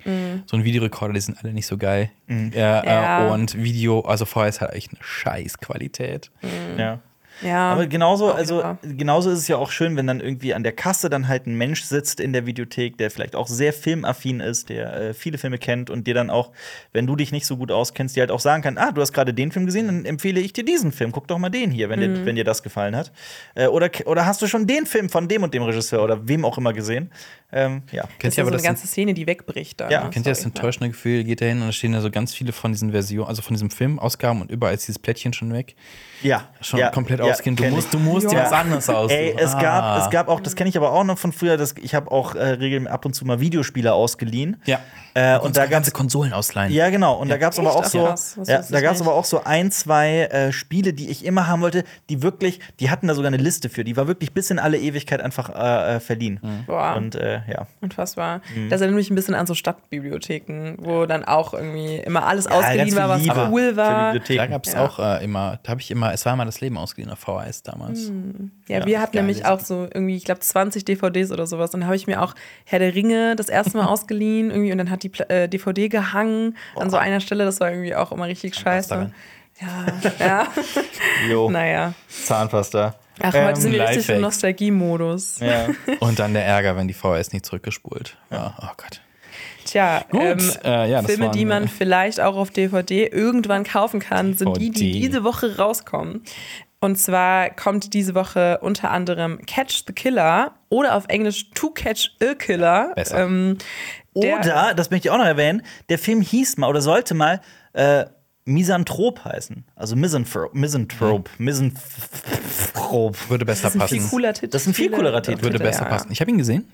So ein Videorekorder, die sind alle nicht so geil. Ja, Ja. Äh, und Video, also vorher ist halt echt eine Scheißqualität. Ja. Ja, Aber genauso, also wieder. genauso ist es ja auch schön, wenn dann irgendwie an der Kasse dann halt ein Mensch sitzt in der Videothek, der vielleicht auch sehr filmaffin ist, der äh, viele Filme kennt und dir dann auch, wenn du dich nicht so gut auskennst, dir halt auch sagen kann, ah, du hast gerade den Film gesehen, dann empfehle ich dir diesen Film. Guck doch mal den hier, wenn, Mhm. dir, wenn dir das gefallen hat. Äh, oder, oder hast du schon den Film von dem und dem Regisseur oder wem auch immer gesehen? Ähm, ja. das Kennt ist ihr ja so aber eine das, ganze Szene, die wegbricht. Dann, Ja, ne? kennt ihr das Sorry. enttäuschende Gefühl, geht da hin und da stehen da so ganz viele von diesen Versionen, also von diesem Filmausgaben und überall ist dieses Plättchen schon weg. Ja. Schon ja, komplett ja, ausgehen. Du kenn musst, ich. du musst dir Ja. was anderes aus. Ey, es Ah. gab, es gab auch, das kenne ich aber auch noch von früher, das, ich habe auch äh, regelmäßig ab und zu mal Videospiele ausgeliehen. Ja. Äh, und und da da ganze Konsolen ausleihen. Ja, genau. Und da gab es aber auch so. Das ja, da gab es aber auch so ein, zwei äh, Spiele, die ich immer haben wollte, die wirklich, die hatten da sogar eine Liste für. Die war wirklich bis in alle Ewigkeit einfach äh, äh, verliehen. Boah. Und äh, ja. Unfassbar. Mhm. Das erinnert mich ein bisschen an so Stadtbibliotheken, wo dann auch irgendwie immer alles Ja, ausgeliehen war, was Liebe cool war. Bibliotheken. Da gab es Ja. auch äh, immer, da habe ich immer, es war immer das Leben ausgeliehen auf VHS damals. Ja, Ja, wir hatten nämlich auch so irgendwie, ich glaube, 20 DVDs oder sowas. Und dann habe ich mir auch Herr der Ringe das erste Mal ausgeliehen irgendwie und dann hat die äh, DVD gehangen an so einer Stelle. Das war irgendwie auch immer richtig scheiße. Ja, ja. Jo, naja. Zahnpasta. Ach, Ähm, heute sind wir richtig im Nostalgie-Modus. Ja. Und dann der Ärger, wenn die VHS nicht zurückgespult war. Oh Gott. Tja, Gut, ähm, äh, ja, Filme, waren, die man äh, vielleicht auch auf DVD irgendwann kaufen kann, sind die, die DVD. diese Woche rauskommen. Und zwar kommt diese Woche unter anderem Catch the Killer oder auf Englisch To Catch a Killer. Besser. Ähm, der- Oder, das möchte ich auch noch erwähnen, der Film hieß mal oder sollte mal äh, Misanthrop heißen. Also Misanthrope. Misanthrope. Misanthrope. Würde besser Viel passen. cooler Titel. Das ist ein viel coolerer Titel. Würde besser ja. passen. Ich habe ihn gesehen.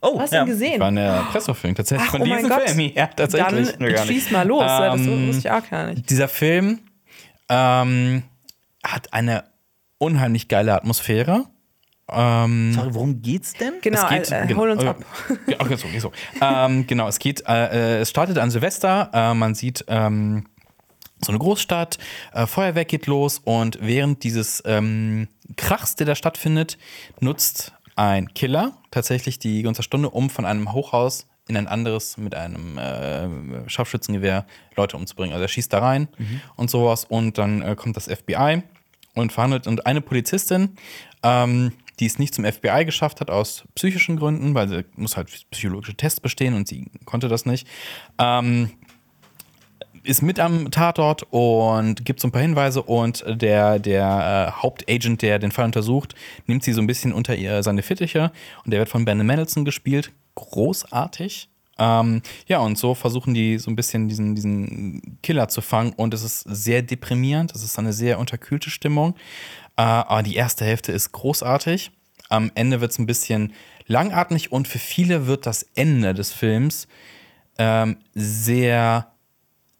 Oh, Hast du ja. ihn gesehen? War eine Presseverfilmung tatsächlich Ach, von oh mein diesem Gott. Film. Ja, tatsächlich. Dann schieß mal los. das Ähm, wusste ich auch gar nicht. Dieser Film ähm, hat eine unheimlich geile Atmosphäre. Ähm, Sorry, worum geht's denn? Genau, es geht, äh, genau, hol uns äh, ab. Okay, so, okay, so. ähm, genau, es geht, äh, äh, es startet an Silvester, äh, man sieht ähm, so eine Großstadt, äh, Feuerwerk geht los und während dieses ähm, Krachs, der da stattfindet, nutzt ein Killer tatsächlich die ganze Stunde, um von einem Hochhaus in ein anderes mit einem äh, Scharfschützengewehr Leute umzubringen. Also er schießt da rein und sowas und dann äh, kommt das FBI und verhandelt und eine Polizistin, ähm, die es nicht zum FBI geschafft hat aus psychischen Gründen, weil sie muss halt psychologische Tests bestehen und sie konnte das nicht, ähm, ist mit am Tatort und gibt so ein paar Hinweise und der, der äh, Hauptagent, der den Fall untersucht, nimmt sie so ein bisschen unter ihr seine Fittiche und der wird von Ben Mendelsohn gespielt. Großartig. Ähm, ja, und so versuchen die so ein bisschen diesen, diesen Killer zu fangen und es ist sehr deprimierend, es ist eine sehr unterkühlte Stimmung. Äh, aber die erste Hälfte ist großartig. Am Ende wird es ein bisschen langatmig und für viele wird das Ende des Films ähm, sehr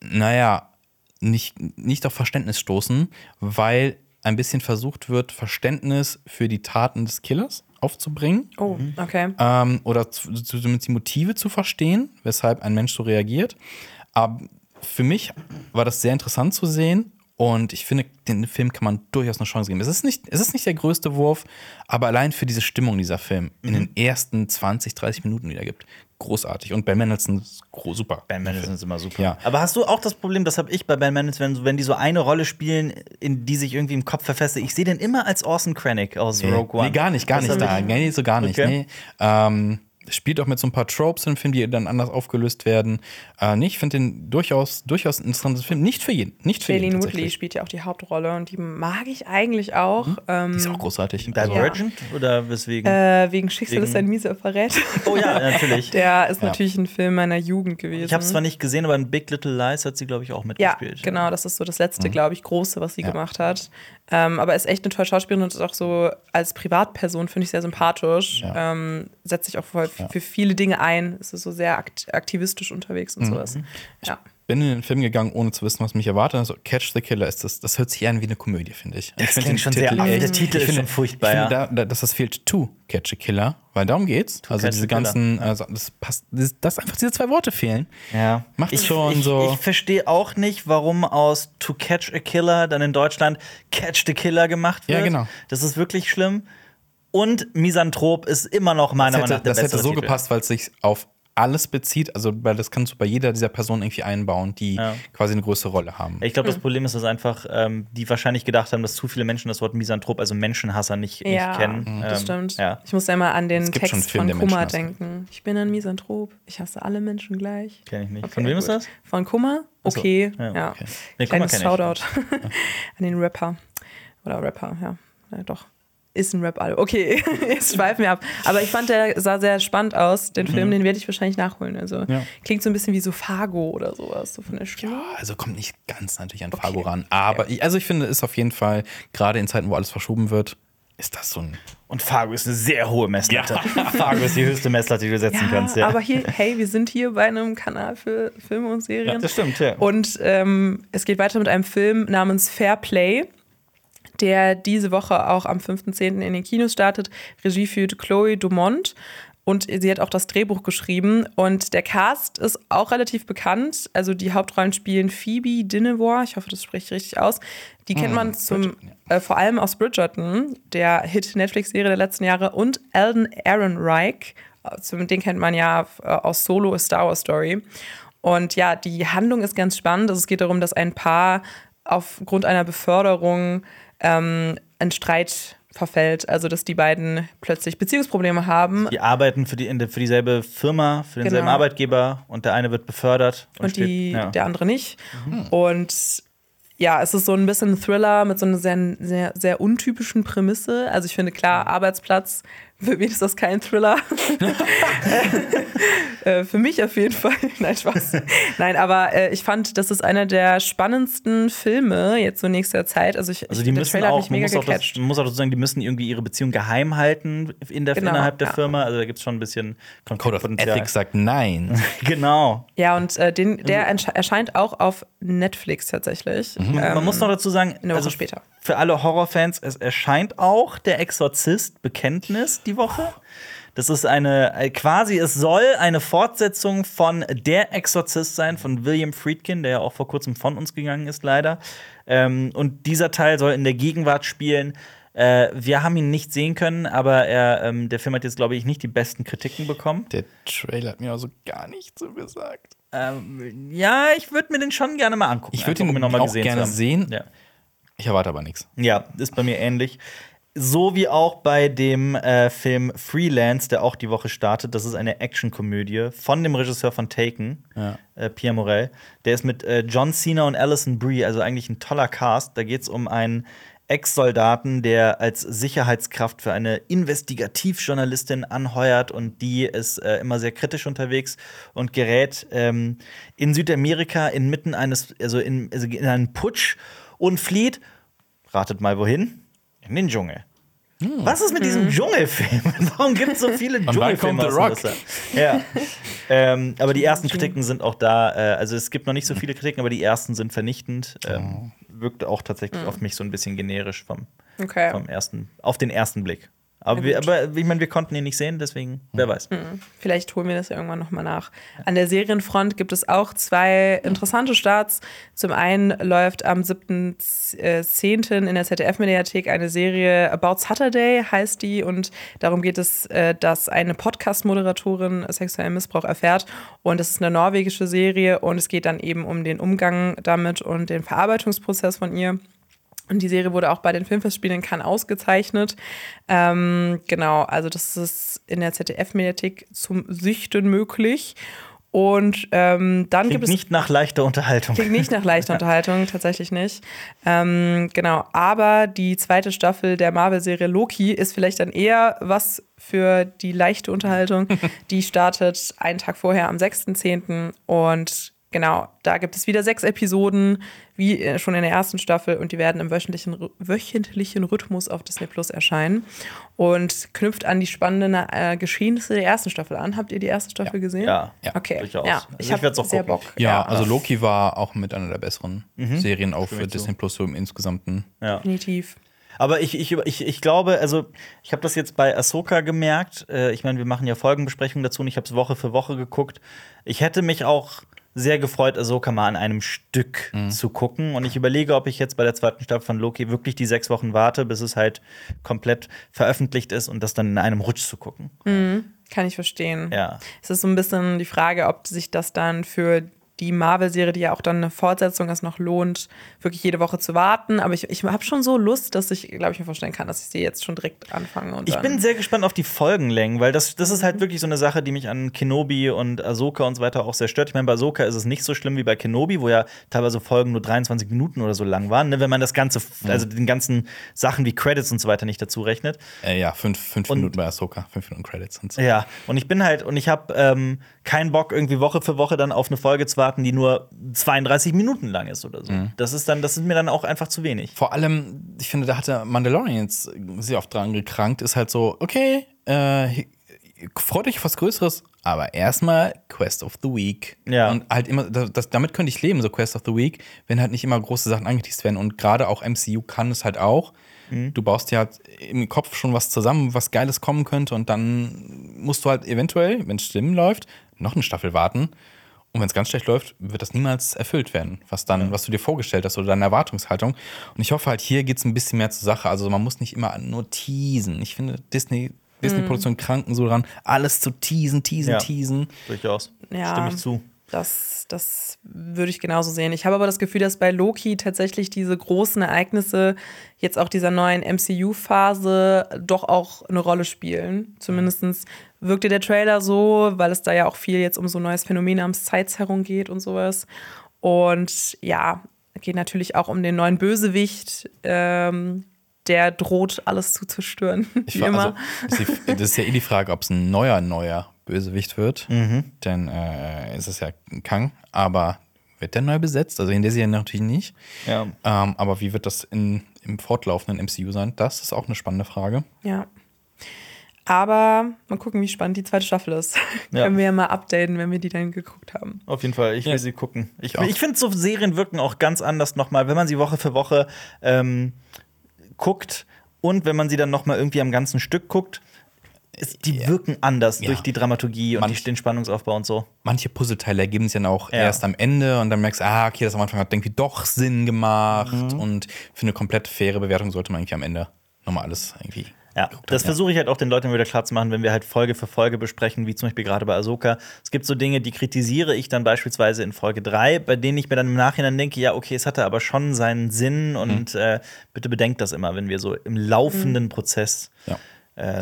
naja, nicht, nicht auf Verständnis stoßen, weil ein bisschen versucht wird, Verständnis für die Taten des Killers aufzubringen Oh, okay. ähm, oder zu- zu- zumindest die Motive zu verstehen, weshalb ein Mensch so reagiert. Aber für mich war das sehr interessant zu sehen und ich finde, den Film kann man durchaus eine Chance geben. Es ist nicht, es ist nicht der größte Wurf, aber allein für diese Stimmung dieser Film in den ersten 20, 30 Minuten wiedergibt, großartig. Und Ben Mendelsohn ist super. Ben Mendelsohn ist immer super. Ja. Aber hast du auch das Problem, das habe ich bei Ben Mendelsohn, wenn, wenn die so eine Rolle spielen, in die sich irgendwie im Kopf verfestigt, ich sehe den immer als Orson Krennic aus Rogue One. Nee, gar nicht, gar Das nicht da. Nee, so gar nicht. Okay. Nee. Ähm, spielt auch mit so ein paar Tropes im Film, die dann anders aufgelöst werden. Äh, nee, ich finde den durchaus, durchaus ein interessantes Film. Nicht für jeden. Nicht für jeden. Shailene Woodley spielt ja auch die Hauptrolle und die mag ich eigentlich auch. Ähm, Die ist auch großartig. Divergent oder weswegen? äh, wegen Schicksal ist Wegen- ein mieser Verrät. oh ja, natürlich. Der ist Ja. natürlich ein Film meiner Jugend gewesen. Ich habe es zwar nicht gesehen, aber in Big Little Lies hat sie, glaube ich, auch Ja, mitgespielt. genau, das ist so das letzte, glaube ich, große, was sie Ja. gemacht hat. Ähm, aber ist echt eine tolle Schauspielerin und ist auch so als Privatperson, finde ich, sehr sympathisch. Ja. Ähm, setzt sich auch voll für viele Dinge ein. Ist so sehr akt aktivistisch unterwegs und sowas. Ja. bin in den Film gegangen, ohne zu wissen, was mich erwartet. Also Catch the Killer ist das, das hört sich an wie eine Komödie, finde ich. Das ich klingt den schon sehr Titel alt. echt- Der Titel ich ist finde- schon furchtbar, Ich ja. finde, da, da, dass das fehlt to Catch a Killer, weil darum geht's. also catch diese killer. ganzen, also das passt, das, dass einfach diese zwei Worte fehlen. Ja. Macht ich, schon ich, so- Ich verstehe auch nicht, warum aus To Catch a Killer dann in Deutschland Catch the Killer gemacht Ja, wird. genau. Das ist wirklich schlimm. Und Misanthrop ist immer noch meiner Das Meinung hätte, nach der das hätte bessere so Titel. gepasst, weil es sich auf alles bezieht. Also, weil das kannst du bei jeder dieser Personen irgendwie einbauen, die Ja. quasi eine größere Rolle haben. Ich glaube, das Problem ist, dass einfach ähm, die wahrscheinlich gedacht haben, dass zu viele Menschen das Wort Misanthrop, also Menschenhasser, nicht, Ja, nicht kennen. das Ähm, stimmt. Ja. Ich muss ja immer an den Text Film, von Kummer denken. Ich bin ein Misanthrop. Ich hasse alle Menschen gleich. Kenn ich nicht. Okay, Von wem ist gut. das? Von Kummer? Ach so. Okay, Ja, ja. okay. Nee, Kummer Kleines. Shoutout an den Rapper. Oder Rapper, ja. ja doch. Ist ein Rap-Album. Okay, jetzt schweifen wir ab. Aber ich fand, der sah sehr spannend aus. Den Film, den werde ich wahrscheinlich nachholen. Also Ja. klingt so ein bisschen wie so Fargo oder sowas, so von der Stimme. Ja, also kommt nicht ganz natürlich an Fargo ran. Aber ich, also ich finde, ist auf jeden Fall, gerade in Zeiten, wo alles verschoben wird, ist das so ein. Und Fargo ist eine sehr hohe Messlatte. Fargo ist die höchste Messlatte, die du setzen Ja, kannst. Ja. aber hier, hey, wir sind hier bei einem Kanal für Filme und Serien. Ja, das stimmt, ja. Und ähm, es geht weiter mit einem Film namens Fair Play, der diese Woche auch am 5.10. in den Kinos startet. Regie führt Chloe Dumont. Und sie hat auch das Drehbuch geschrieben. Und der Cast ist auch relativ bekannt. Also die Hauptrollen spielen Phoebe Dinevor, ich hoffe, das spreche ich richtig aus. Die kennt man zum, äh, vor allem aus Bridgerton, der Hit-Netflix-Serie der letzten Jahre. Und Alden Ehrenreich, also den kennt man ja äh, aus Solo, A Star Wars Story. Und ja, die Handlung ist ganz spannend. Also es geht darum, dass ein Paar aufgrund einer Beförderung ähm, in Streit verfällt. Also dass die beiden plötzlich Beziehungsprobleme haben. Die arbeiten für, die, für dieselbe Firma, für denselben Genau. Arbeitgeber und der eine wird befördert. und die, steht- ja. der andere nicht. Und ja, es ist so ein bisschen ein Thriller mit so einer sehr, sehr, sehr untypischen Prämisse. Also ich finde, klar, Arbeitsplatz, für wen ist das kein Thriller? äh, für mich auf jeden Fall. Nein, Spaß. Nein, aber äh, ich fand, das ist einer der spannendsten Filme jetzt so nächster Zeit. Also, ich, Also die der müssen Trailer auch, mich man muss auch, das, man muss auch dazu sagen, die müssen irgendwie ihre Beziehung geheim halten in der, Genau, innerhalb der ja. Firma. Also da gibt es schon ein bisschen Code of. Ethics sagt nein. Genau. Ja, und äh, den, der ersche- erscheint auch auf Netflix tatsächlich. Ähm, Man muss noch dazu sagen, eine Woche also später. für alle Horrorfans, es erscheint auch der Exorzist Bekenntnis die Woche. Das ist eine, äh, quasi, es soll eine Fortsetzung von Der Exorzist sein, von William Friedkin, der ja auch vor kurzem von uns gegangen ist, leider. Ähm, und dieser Teil soll in der Gegenwart spielen. Äh, wir haben ihn nicht sehen können, aber er, ähm, der Film hat jetzt, glaube ich, nicht die besten Kritiken bekommen. Der Trailer hat mir also gar nicht so gesagt. Ähm, ja, ich würde mir den schon gerne mal angucken. Ich würd einfach, ihn noch mal auch gesehen gerne haben. sehen. Ja. Ich erwarte aber nichts. Ja, ist bei mir ähnlich. So wie auch bei dem äh, Film Freelance, der auch die Woche startet. Das ist eine Actionkomödie von dem Regisseur von Taken, Ja. äh, Pierre Morel. Der ist mit äh, John Cena und Alison Brie, also eigentlich ein toller Cast. Da geht es um einen Ex-Soldaten, der als Sicherheitskraft für eine Investigativjournalistin anheuert und die ist äh, immer sehr kritisch unterwegs und gerät ähm, in Südamerika inmitten eines, also in, also in einen Putsch und flieht, ratet mal wohin, in den Dschungel. Was ist mit diesem Dschungelfilm? Warum gibt es so viele Dschungelfilme? aus Rock? Ja. ähm, aber die ersten Kritiken sind auch da. Äh, also es gibt noch nicht so viele Kritiken, aber die ersten sind vernichtend. Ähm, wirkt auch tatsächlich auf mich so ein bisschen generisch vom, Okay. vom ersten, auf den ersten Blick. Aber, wir, aber ich meine, wir konnten ihn nicht sehen, deswegen, wer weiß. Vielleicht holen wir das ja irgendwann nochmal nach. An der Serienfront gibt es auch zwei interessante Starts. Zum einen läuft am 7.10. in der ZDF-Mediathek eine Serie About Saturday, heißt die. Und darum geht es, äh, dass eine Podcast-Moderatorin sexuellen Missbrauch erfährt. Und es ist eine norwegische Serie und es geht dann eben um den Umgang damit und den Verarbeitungsprozess von ihr. Und die Serie wurde auch bei den Filmfestspielen in Cannes ausgezeichnet. Ähm, genau, also das ist in der ZDF-Mediathek zum Süchten möglich. Und ähm, dann Klingt gibt es nicht nach leichter Unterhaltung. Klingt nicht nach leichter Unterhaltung, tatsächlich nicht. Ähm, genau, aber die zweite Staffel der Marvel-Serie Loki ist vielleicht dann eher was für die leichte Unterhaltung. Die startet einen Tag vorher am 6.10. Und genau, da gibt es wieder sechs Episoden, wie äh, schon in der ersten Staffel. Und die werden im wöchentlichen, wöchentlichen Rhythmus auf Disney Plus erscheinen. Und knüpft an die spannenden äh, Geschehnisse der ersten Staffel an. Habt ihr die erste Staffel gesehen? Ja, Ja. Okay, durchaus. ja, Also ich ich habe werd's auch sehr gucken. Bock. Ja, also Loki war auch mit einer der besseren Mhm. Serien auf ich Disney Plus so im insgesamten. Ja. definitiv. Aber ich, ich, ich, ich glaube, also ich habe das jetzt bei Ahsoka gemerkt. Äh, ich meine, wir machen ja Folgenbesprechungen dazu und ich habe es Woche für Woche geguckt. Ich hätte mich auch sehr gefreut, Ahsoka mal an einem Stück zu gucken. Und ich überlege, ob ich jetzt bei der zweiten Staffel von Loki wirklich die sechs Wochen warte, bis es halt komplett veröffentlicht ist und das dann in einem Rutsch zu gucken. Kann ich verstehen. Ja. Es ist so ein bisschen die Frage, ob sich das dann für die Marvel-Serie, die ja auch dann eine Fortsetzung ist, noch lohnt, wirklich jede Woche zu warten. Aber ich, ich habe schon so Lust, dass ich, glaube ich, mir vorstellen kann, dass ich sie jetzt schon direkt anfange. Und Ich bin sehr gespannt auf die Folgenlängen, weil das, das ist halt wirklich so eine Sache, die mich an Kenobi und Ahsoka und so weiter auch sehr stört. Ich meine, bei Ahsoka ist es nicht so schlimm wie bei Kenobi, wo ja teilweise Folgen nur 23 Minuten oder so lang waren, ne? wenn man das Ganze, also den ganzen Sachen wie Credits und so weiter nicht dazu rechnet. Äh, ja, fünf, fünf Und- Minuten bei Ahsoka, fünf Minuten Credits und so. Ja, und ich bin halt, und ich habe ähm, keinen Bock, irgendwie Woche für Woche dann auf eine Folge zu warten, die nur 32 Minuten lang ist oder so. Das ist dann, das ist mir dann auch einfach zu wenig. Vor allem, ich finde, da hat der Mandalorian jetzt sehr oft dran gekrankt, ist halt so, okay, äh, freut euch auf was Größeres, aber erstmal Quest of the Week. Ja. Und halt immer, das, damit könnte ich leben, so Quest of the Week, wenn halt nicht immer große Sachen angeteased werden. Und gerade auch MCU kann es halt auch. Du baust dir halt im Kopf schon was zusammen, was Geiles kommen könnte, und dann musst du halt eventuell, wenn es schlimm läuft, noch eine Staffel warten. Und wenn es ganz schlecht läuft, wird das niemals erfüllt werden, was dann, was du dir vorgestellt hast oder deine Erwartungshaltung. Und ich hoffe halt, hier geht es ein bisschen mehr zur Sache. Also man muss nicht immer nur teasen. Ich finde, Disney, Disney-Produktionen kranken so dran, alles zu teasen, teasen, Ja. teasen. Durchaus. Ja. Stimme ich zu. Das, das würde ich genauso sehen. Ich habe aber das Gefühl, dass bei Loki tatsächlich diese großen Ereignisse jetzt auch dieser neuen MCU-Phase doch auch eine Rolle spielen. Zumindest wirkte der Trailer so, weil es da ja auch viel jetzt um so ein neues Phänomen namens Zeitzerrung geht und sowas. Und ja, geht natürlich auch um den neuen Bösewicht. Ähm, der droht alles zu zerstören. Ich war, also, das ist ja eh die Frage, ob es ein neuer, neuer Bösewicht wird. Denn äh, ist es ja Kang, aber wird der neu besetzt? Also in der Serie natürlich nicht. Ja. Ähm, aber wie wird das in, im fortlaufenden MCU sein? Das ist auch eine spannende Frage. Ja. Aber mal gucken, wie spannend die zweite Staffel ist. Ja. Können wir ja mal updaten, wenn wir die dann geguckt haben. Auf jeden Fall, ich will Ja. sie gucken. Ich, Ich auch. ich finde, so Serien wirken auch ganz anders nochmal, wenn man sie Woche für Woche ähm, guckt und wenn man sie dann noch mal irgendwie am ganzen Stück guckt, ist, die wirken anders Ja. durch die Dramaturgie und Manch- den Spannungsaufbau und so. Manche Puzzleteile ergeben sich dann auch Ja. erst am Ende und dann merkst du, ah, okay, das am Anfang hat irgendwie doch Sinn gemacht. Mhm. Und für eine komplett faire Bewertung sollte man irgendwie am Ende nochmal alles irgendwie. Ja, das versuche ich halt auch den Leuten wieder klar zu machen, wenn wir halt Folge für Folge besprechen, wie zum Beispiel gerade bei Ahsoka. Es gibt so Dinge, die kritisiere ich dann beispielsweise in Folge 3, bei denen ich mir dann im Nachhinein denke, ja, okay, es hatte aber schon seinen Sinn und Mhm. äh, bitte bedenkt das immer, wenn wir so im laufenden Prozess Ja.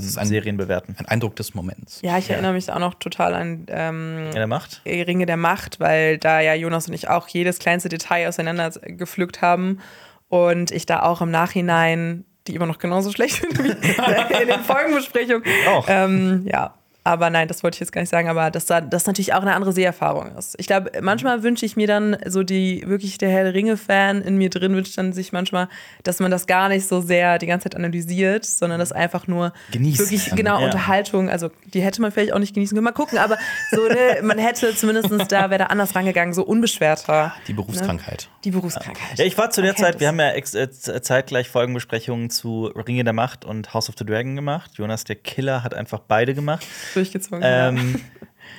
Ist ein- Serien bewerten. Ein Eindruck des Moments. Ja, ich erinnere mich auch noch total an ähm, Ja, der macht. Ringe der Macht, weil da ja Jonas und ich auch jedes kleinste Detail auseinander gepflückt haben und ich da auch im Nachhinein, die immer noch genauso schlecht sind wie in den Folgenbesprechungen. Auch. Ähm, ja. Aber nein, das wollte ich jetzt gar nicht sagen, aber dass da das natürlich auch eine andere Seherfahrung ist. Ich glaube, manchmal wünsche ich mir dann so die wirklich der Herr der Ringe-Fan in mir drin wünscht dann sich manchmal, dass man das gar nicht so sehr die ganze Zeit analysiert, sondern das einfach nur Genießt. wirklich genau Ja. Unterhaltung, also die hätte man vielleicht auch nicht genießen können. Mal gucken, aber so, ne, man hätte zumindest da, wäre da anders rangegangen, so unbeschwerter. Die Berufskrankheit. Die Berufskrankheit. Ja, ich war zu der Zeit, wir haben ja äh, zeitgleich Folgenbesprechungen zu Ringe der Macht und House of the Dragon gemacht. Jonas, der Killer, hat einfach beide gemacht. Durchgezogen. ja. Ähm,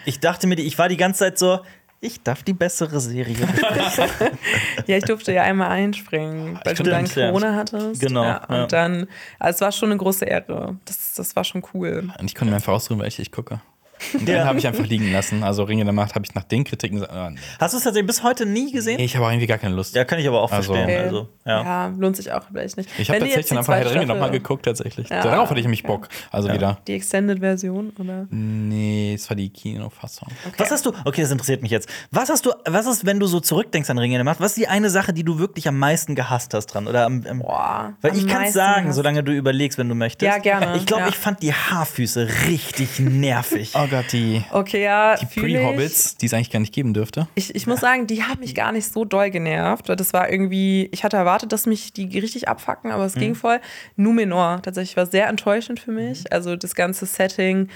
ich dachte mir, ich war die ganze Zeit so, ich darf die bessere Serie. Ja, ich durfte ja einmal einspringen, weil du Stimmt, dann ja. Corona hattest. Genau, Ja, und ja. dann, also es war schon eine große Ehre. Das, das war schon cool. Und ich konnte mir einfach ausruhen, weil ich ich gucke. Und Ja. den habe ich einfach liegen lassen. Also Ringe der Macht habe ich nach den Kritiken nee. Hast du es tatsächlich bis heute nie gesehen? ich habe auch irgendwie gar keine Lust. Ja, kann ich aber auch Also- verstehen. Okay. Also, ja. Ja. lohnt sich auch vielleicht nicht. Ich habe tatsächlich dann einfach Herr der Ringe nochmal geguckt, tatsächlich. Ja. Darauf hatte ich nämlich Bock. Also wieder. Die Extended-Version, oder? Nee, es war die Kinofassung. Was hast du, okay, das interessiert mich jetzt. Was hast du, was ist, wenn du so zurückdenkst an Ringe der Macht, was ist die eine Sache, die du wirklich am meisten gehasst hast dran? Oder am, am Boah. Weil am ich kann meisten sagen, solange du überlegst, wenn du möchtest. Ja, gerne, Ich glaube, ja. ich fand die Haarfüße richtig nervig. Oh Gott, die, Okay, ja, die. Pre-Hobbits, die es eigentlich gar nicht geben dürfte. Ich, ich muss sagen, die haben mich gar nicht so doll genervt. weil Das war irgendwie, ich hatte erwartet, dass mich die richtig abfacken, aber es Mhm. ging voll. Numenor tatsächlich war sehr enttäuschend für mich. Also das ganze Setting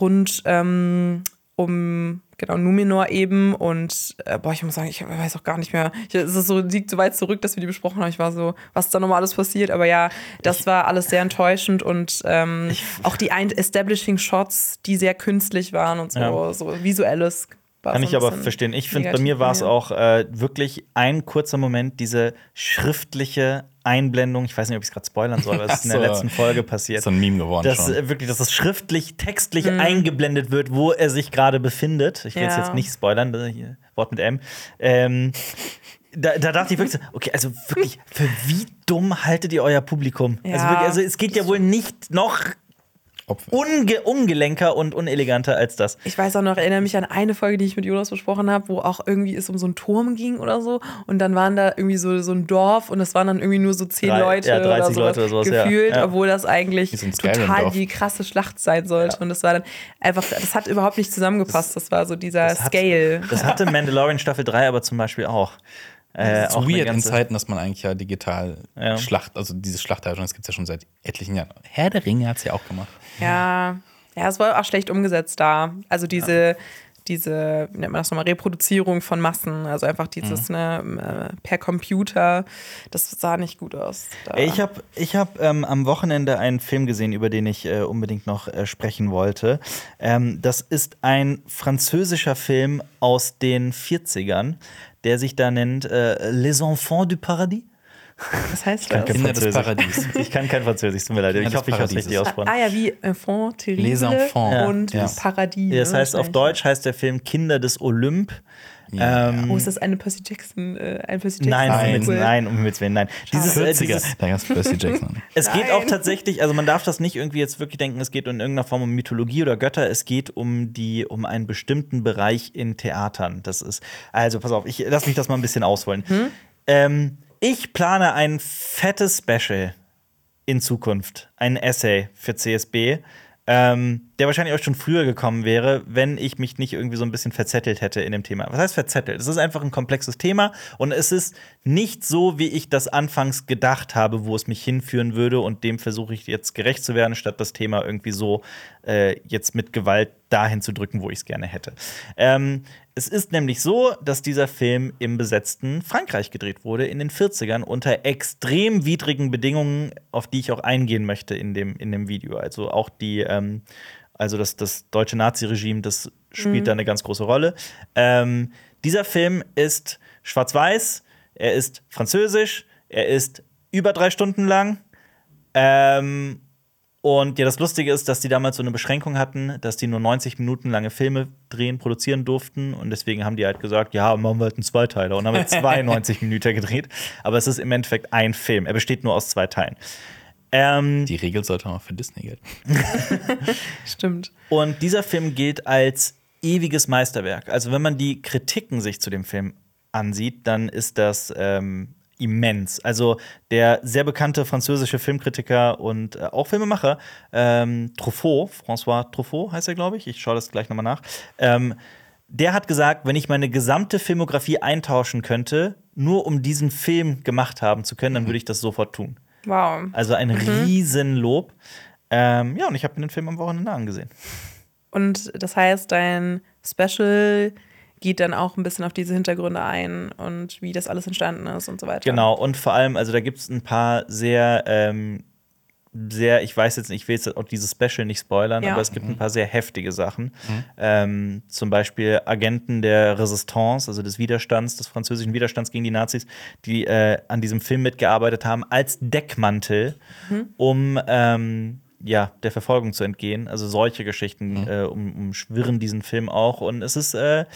rund ähm, um genau Numenor eben und äh, boah, ich muss sagen, ich weiß auch gar nicht mehr. Ich, es ist so liegt so weit zurück, dass wir die besprochen haben. Ich war so, was da nochmal alles passiert, aber ja, das war alles sehr enttäuschend und ähm, auch die ein Establishing Shots, die sehr künstlich waren und so, Ja. so visuelles. Kann so ich aber verstehen. Ich finde, bei mir war es auch äh, wirklich ein kurzer Moment, diese schriftliche Einblendung. Ich weiß nicht, ob ich es gerade spoilern soll, aber es ist in der so. letzten Folge passiert. So ein Meme geworden dass schon. äh, wirklich, dass es schriftlich, textlich Mhm. eingeblendet wird, wo er sich gerade befindet. Ich will es Ja. jetzt nicht spoilern, das ist hier, Wort mit M. Ähm, da, da dachte ich wirklich so, okay, also wirklich, für wie dumm haltet ihr euer Publikum? Also, Ja. wirklich, also es geht ja wohl nicht noch Unge ungelenker und uneleganter als das. Ich weiß auch noch, erinnere mich an eine Folge, die ich mit Jonas besprochen habe, wo auch irgendwie es um so einen Turm ging oder so. Und dann waren da irgendwie so, so ein Dorf und es waren dann irgendwie nur so zehn Drei- Leute ja, 30 oder sowas Leute oder sowas, ja. gefühlt, Ja. obwohl das eigentlich total die krasse Schlacht sein sollte. Und das war dann einfach, das hat überhaupt nicht zusammengepasst. Das war so dieser Das hat- Scale. Das hatte Mandalorian Staffel 3 aber zum Beispiel auch. Äh, Es ist weird in Zeiten, dass man eigentlich ja digital Ja. Schlacht, also diese Schlachthaltung, das gibt es ja schon seit etlichen Jahren. Herr der Ringe hat es ja auch gemacht. Ja, ja, es war auch schlecht umgesetzt da. Also diese, diese, wie nennt man das nochmal, Reproduzierung von Massen. Also einfach dieses, Mhm. ne, äh, per Computer, das sah nicht gut aus. Da. Ich habe ich hab, ähm, am Wochenende einen Film gesehen, über den ich äh, unbedingt noch äh, sprechen wollte. Ähm, das ist ein französischer Film aus den 40ern, der sich da nennt äh, Les Enfants du Paradis. Was heißt das? Kinder des. Paradies. Ich kann kein Französisch, tut mir leid. Kinder Ich hoffe, ich habe es richtig ausgesprochen. Ah ja, wie Enfant terrible Les Enfants. und Ja. Paradies. Das ne, heißt, auf. Deutsch heißt der Film Kinder des Olymp. Ähm, Oh, ist das eine Percy Jackson, äh, ein Percy Jackson? nein, um Nein. Himmels- nein, um Himmels Willen, nein. Dieses, äh, 40er, dieses, da gab es Percy Jackson. Es geht Nein. auch tatsächlich, also man darf das nicht irgendwie jetzt wirklich denken, es geht in irgendeiner Form um Mythologie oder Götter, es geht um die, um einen bestimmten Bereich in Theatern. Das ist, also pass auf, ich lass mich das mal ein bisschen ausholen. Ähm, ich plane ein fettes Special in Zukunft, ein Essay für CSB, ähm, der wahrscheinlich auch schon früher gekommen wäre, wenn ich mich nicht irgendwie so ein bisschen verzettelt hätte in dem Thema. Was heißt verzettelt? Es ist einfach ein komplexes Thema und es ist nicht so, wie ich das anfangs gedacht habe, wo es mich hinführen würde und dem versuche ich jetzt gerecht zu werden, statt das Thema irgendwie so äh, jetzt mit Gewalt dahin zu drücken, wo ich es gerne hätte. Ähm, es ist nämlich so, dass dieser Film im besetzten Frankreich gedreht wurde, in den 40ern, unter extrem widrigen Bedingungen, auf die ich auch eingehen möchte in dem, in dem Video. Also auch die, ähm, also das, das deutsche Naziregime, das spielt da eine ganz große Rolle. Ähm, dieser Film ist schwarz-weiß, er ist französisch, er ist über drei Stunden lang. Ähm, und ja, das Lustige ist, dass die damals so eine Beschränkung hatten, dass die nur 90 Minuten lange Filme drehen, produzieren durften. Und deswegen haben die halt gesagt, ja, machen wir halt einen Zweiteiler. Und haben halt 92 Minuten gedreht. Aber es ist im Endeffekt ein Film. Er besteht nur aus zwei Teilen. Ähm, Die Regel sollte auch für Disney gelten. Stimmt. Und dieser Film gilt als ewiges Meisterwerk. Also, wenn man die Kritiken sich zu dem Film ansieht, dann ist das ähm, immens. Also, der sehr bekannte französische Filmkritiker und äh, auch Filmemacher, ähm, Truffaut, François Truffaut heißt er, glaube ich, ich schaue das gleich nochmal nach, ähm, der hat gesagt, wenn ich meine gesamte Filmografie eintauschen könnte, nur um diesen Film gemacht haben zu können, dann würde ich das sofort tun. Wow. Also ein Riesenlob. Ähm, ja, und ich habe mir den Film am Wochenende angesehen. Und das heißt, dein Special geht dann auch ein bisschen auf diese Hintergründe ein und wie das alles entstanden ist und so weiter. Genau, und vor allem, also da gibt es ein paar sehr, ähm, sehr, ich weiß jetzt nicht, ich will jetzt auch dieses Special nicht spoilern, Ja. aber es gibt ein paar sehr heftige Sachen. Ähm, zum Beispiel Agenten der Resistance, also des Widerstands, des französischen Widerstands gegen die Nazis, die äh, an diesem Film mitgearbeitet haben, als Deckmantel, um ähm, ja, der Verfolgung zu entgehen. Also solche Geschichten äh, um, umschwirren diesen Film auch. Und es ist äh,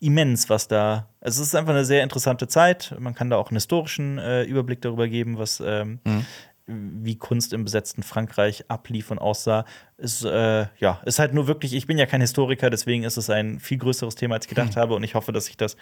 immens, was da. Also es ist einfach eine sehr interessante Zeit. Man kann da auch einen historischen äh, Überblick darüber geben, was ähm, wie Kunst im besetzten Frankreich ablief und aussah. Ist, äh, ja, ist halt nur wirklich, ich bin ja kein Historiker, deswegen ist es ein viel größeres Thema, als ich gedacht habe. Und ich hoffe, dass ich das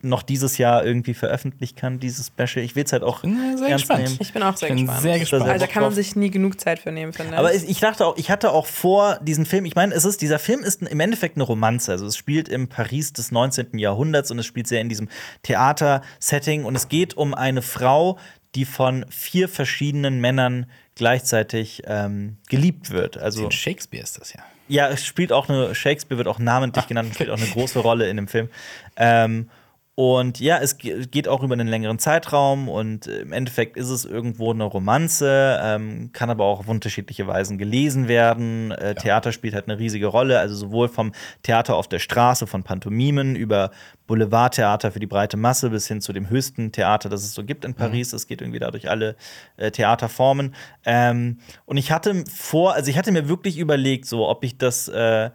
noch dieses Jahr irgendwie veröffentlichen kann, dieses Special. Ich will es halt auch sehr ernst gespannt. nehmen. Ich bin auch sehr Ich bin gespannt. sehr gespannt. also da kann man sich nie genug Zeit für nehmen, finde ich. Aber ich ich dachte auch, ich hatte auch vor diesen Film, ich meine, es ist, dieser Film ist im Endeffekt eine Romanze. Also es spielt im Paris des 19. Jahrhunderts und es spielt sehr in diesem Theater-Setting und es geht um eine Frau, die von vier verschiedenen Männern gleichzeitig ähm, geliebt wird. Also In Shakespeare ist das ja. ja, es spielt auch eine, Shakespeare wird auch namentlich genannt, und spielt auch eine große Rolle in dem Film. Ähm, und ja, es ge- geht auch über einen längeren Zeitraum und äh, im Endeffekt ist es irgendwo eine Romanze, ähm, kann aber auch auf unterschiedliche Weisen gelesen werden. Äh, Theater spielt halt eine riesige Rolle, also sowohl vom Theater auf der Straße, von Pantomimen über Boulevardtheater für die breite Masse bis hin zu dem höchsten Theater, das es so gibt in Paris. Es geht irgendwie da durch alle äh, Theaterformen. Ähm, und ich hatte vor, also ich hatte mir wirklich überlegt, so ob ich das äh,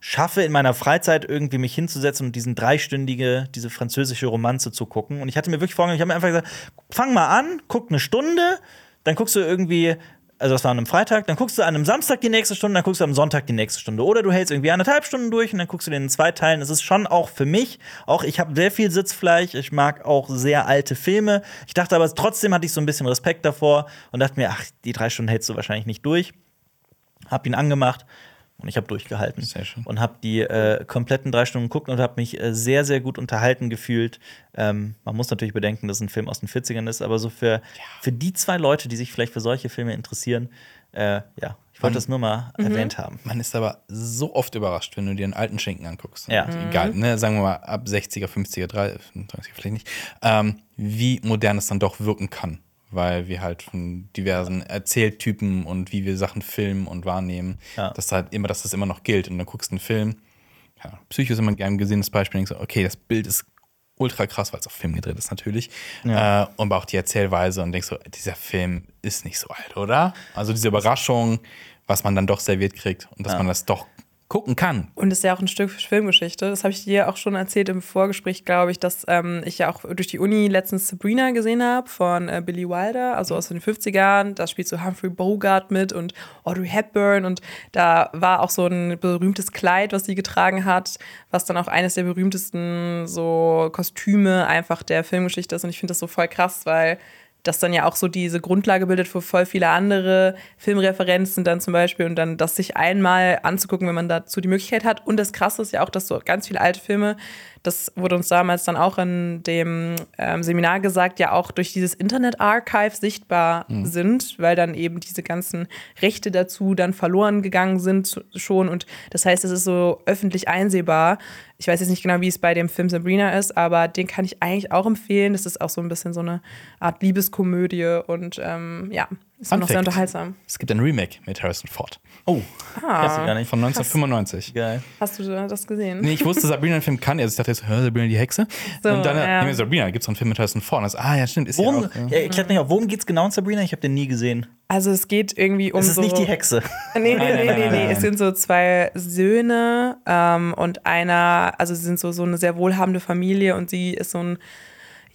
schaffe, in meiner Freizeit irgendwie mich hinzusetzen und diesen dreistündige, diese französische Romanze zu gucken. Und ich hatte mir wirklich vorgenommen, ich habe mir einfach gesagt, fang mal an, guck eine Stunde, dann guckst du irgendwie, also das war an einem Freitag, dann guckst du an einem Samstag die nächste Stunde, dann guckst du am Sonntag die nächste Stunde. Oder du hältst irgendwie anderthalb Stunden durch und dann guckst du den in zwei Teilen. Es ist schon auch für mich, auch ich habe sehr viel Sitzfleisch, ich mag auch sehr alte Filme. Ich dachte aber trotzdem hatte ich so ein bisschen Respekt davor und dachte mir, ach, die drei Stunden hältst du wahrscheinlich nicht durch. Hab ihn angemacht und ich habe durchgehalten Sehr schön. und habe die äh, kompletten drei Stunden geguckt und habe mich äh, sehr, sehr gut unterhalten gefühlt. Ähm, man muss natürlich bedenken, dass es ein Film aus den 40ern ist, aber so für, für die zwei Leute, die sich vielleicht für solche Filme interessieren, äh, ja, ich wollte das nur mal erwähnt haben. Man ist aber so oft überrascht, wenn du dir einen alten Schinken anguckst. Ja. Und Egal, ne, sagen wir mal ab 60er, 50er, 30er vielleicht nicht. Ähm, wie modern es dann doch wirken kann. Weil wir halt von diversen Erzähltypen und wie wir Sachen filmen und wahrnehmen, Ja. dass, halt immer, dass das immer noch gilt. Und dann guckst du einen Film, ja, Psycho ist immer ein gern gesehenes Beispiel, und denkst, so, okay, das Bild ist ultra krass, weil es auf Film gedreht ist natürlich. Ja. Äh, und aber auch die Erzählweise und denkst so, dieser Film ist nicht so alt, oder? Also diese Überraschung, was man dann doch serviert kriegt und dass Ja. man das doch gucken kann. Und ist ja auch ein Stück Filmgeschichte. Das habe ich dir auch schon erzählt im Vorgespräch, glaube ich, dass ähm, ich ja auch durch die Uni letztens Sabrina gesehen habe von äh, Billy Wilder, also aus den 50ern. Da spielt so Humphrey Bogart mit und Audrey Hepburn. Und da war auch so ein berühmtes Kleid, was sie getragen hat, was dann auch eines der berühmtesten so Kostüme einfach der Filmgeschichte ist. Und ich finde das so voll krass, weil das dann ja auch so diese Grundlage bildet für voll viele andere Filmreferenzen dann zum Beispiel und dann das sich einmal anzugucken, wenn man dazu die Möglichkeit hat. Und das Krasse ist ja auch, dass so ganz viele alte Filme das wurde uns damals dann auch in dem ähm, Seminar gesagt, ja auch durch dieses Internet-Archive sichtbar sind, weil dann eben diese ganzen Rechte dazu dann verloren gegangen sind schon. Und das heißt, es ist so öffentlich einsehbar. Ich weiß jetzt nicht genau, wie es bei dem Film Sabrina ist, aber den kann ich eigentlich auch empfehlen. Das ist auch so ein bisschen so eine Art Liebeskomödie und ähm, ja, ist Fun noch sehr unterhaltsam. Es gibt ein Remake mit Harrison Ford. Oh, Ah. weiß ich gar nicht. Von 1995. Geil. Hast du das gesehen? Nee, ich wusste, Sabrina den Film kann. Also ich dachte jetzt, hör, Sabrina die Hexe. So, und dann, ja. nee, Sabrina, gibt es einen Film mit Harrison Ford. Und das, ah, ja, stimmt. Ist Worum, ja auch, ja, ich hab nicht auf, worum geht's genau in Sabrina? Ich habe den nie gesehen. Also es geht irgendwie um Es ist so nicht die Hexe. Nee, nee, Nein, nee, nein, nee, nein, nee. nein. Es sind so zwei Söhne ähm, und einer, also sie sind so, so eine sehr wohlhabende Familie und sie ist so ein,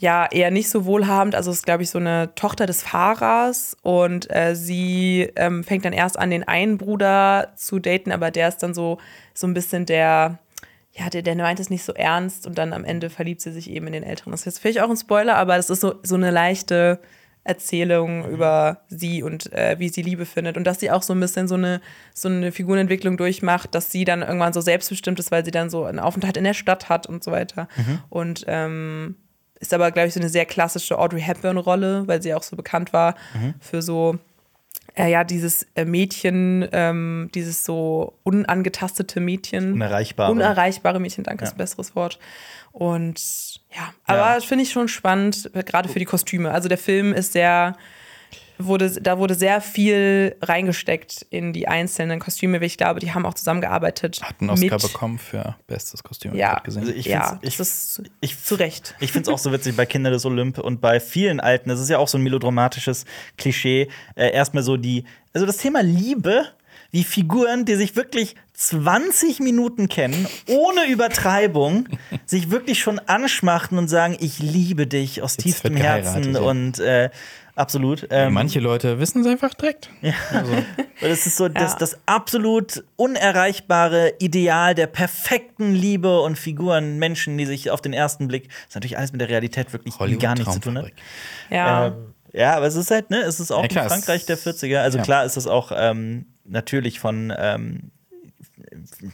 ja, eher nicht so wohlhabend. Also ist, glaube ich, so eine Tochter des Fahrers und äh, sie ähm, fängt dann erst an, den einen Bruder zu daten, aber der ist dann so, so ein bisschen der, ja, der, der meint es nicht so ernst und dann am Ende verliebt sie sich eben in den Älteren. Das ist jetzt vielleicht auch ein Spoiler, aber das ist so, so eine leichte Erzählung über sie und äh, wie sie Liebe findet und dass sie auch so ein bisschen so eine, so eine Figurenentwicklung durchmacht, dass sie dann irgendwann so selbstbestimmt ist, weil sie dann so einen Aufenthalt in der Stadt hat und so weiter. Und ähm, ist aber, glaube ich, so eine sehr klassische Audrey Hepburn-Rolle, weil sie auch so bekannt war für so äh, ja, dieses äh, Mädchen, ähm, dieses so unangetastete Mädchen. Unerreichbare. Unerreichbare Mädchen, danke, ist Ja. ein besseres Wort. Und ja, aber finde ich schon spannend, äh, gerade für die Kostüme. Also der Film ist sehr, wurde, da wurde sehr viel reingesteckt in die einzelnen Kostüme, weil ich glaube, die haben auch zusammengearbeitet. hat einen Oscar mit, bekommen für bestes Kostüm. ich Ja, grad gesehen. Also ich ja, ich- das ist ich- zu Recht. Ich finde es auch so witzig bei Kinder des Olymp und bei vielen Alten. Das ist ja auch so ein melodramatisches Klischee. Äh, erstmal so die, also das Thema Liebe, wie Figuren, die sich wirklich 20 Minuten kennen, ohne Übertreibung, sich wirklich schon anschmachten und sagen, ich liebe dich aus Jetzt tiefstem Herzen ja. und äh, absolut. Ähm, Manche Leute wissen es einfach direkt. Weil das ist so das, Ja. das absolut unerreichbare Ideal der perfekten Liebe und Figuren, Menschen, die sich auf den ersten Blick, das ist natürlich alles mit der Realität wirklich Hollywood gar nichts zu tun hat. Ja. Ähm, ja, aber es ist halt, ne, es ist auch Ja, Frankreich der 40er. Also ja. klar ist es auch ähm, natürlich von, ähm,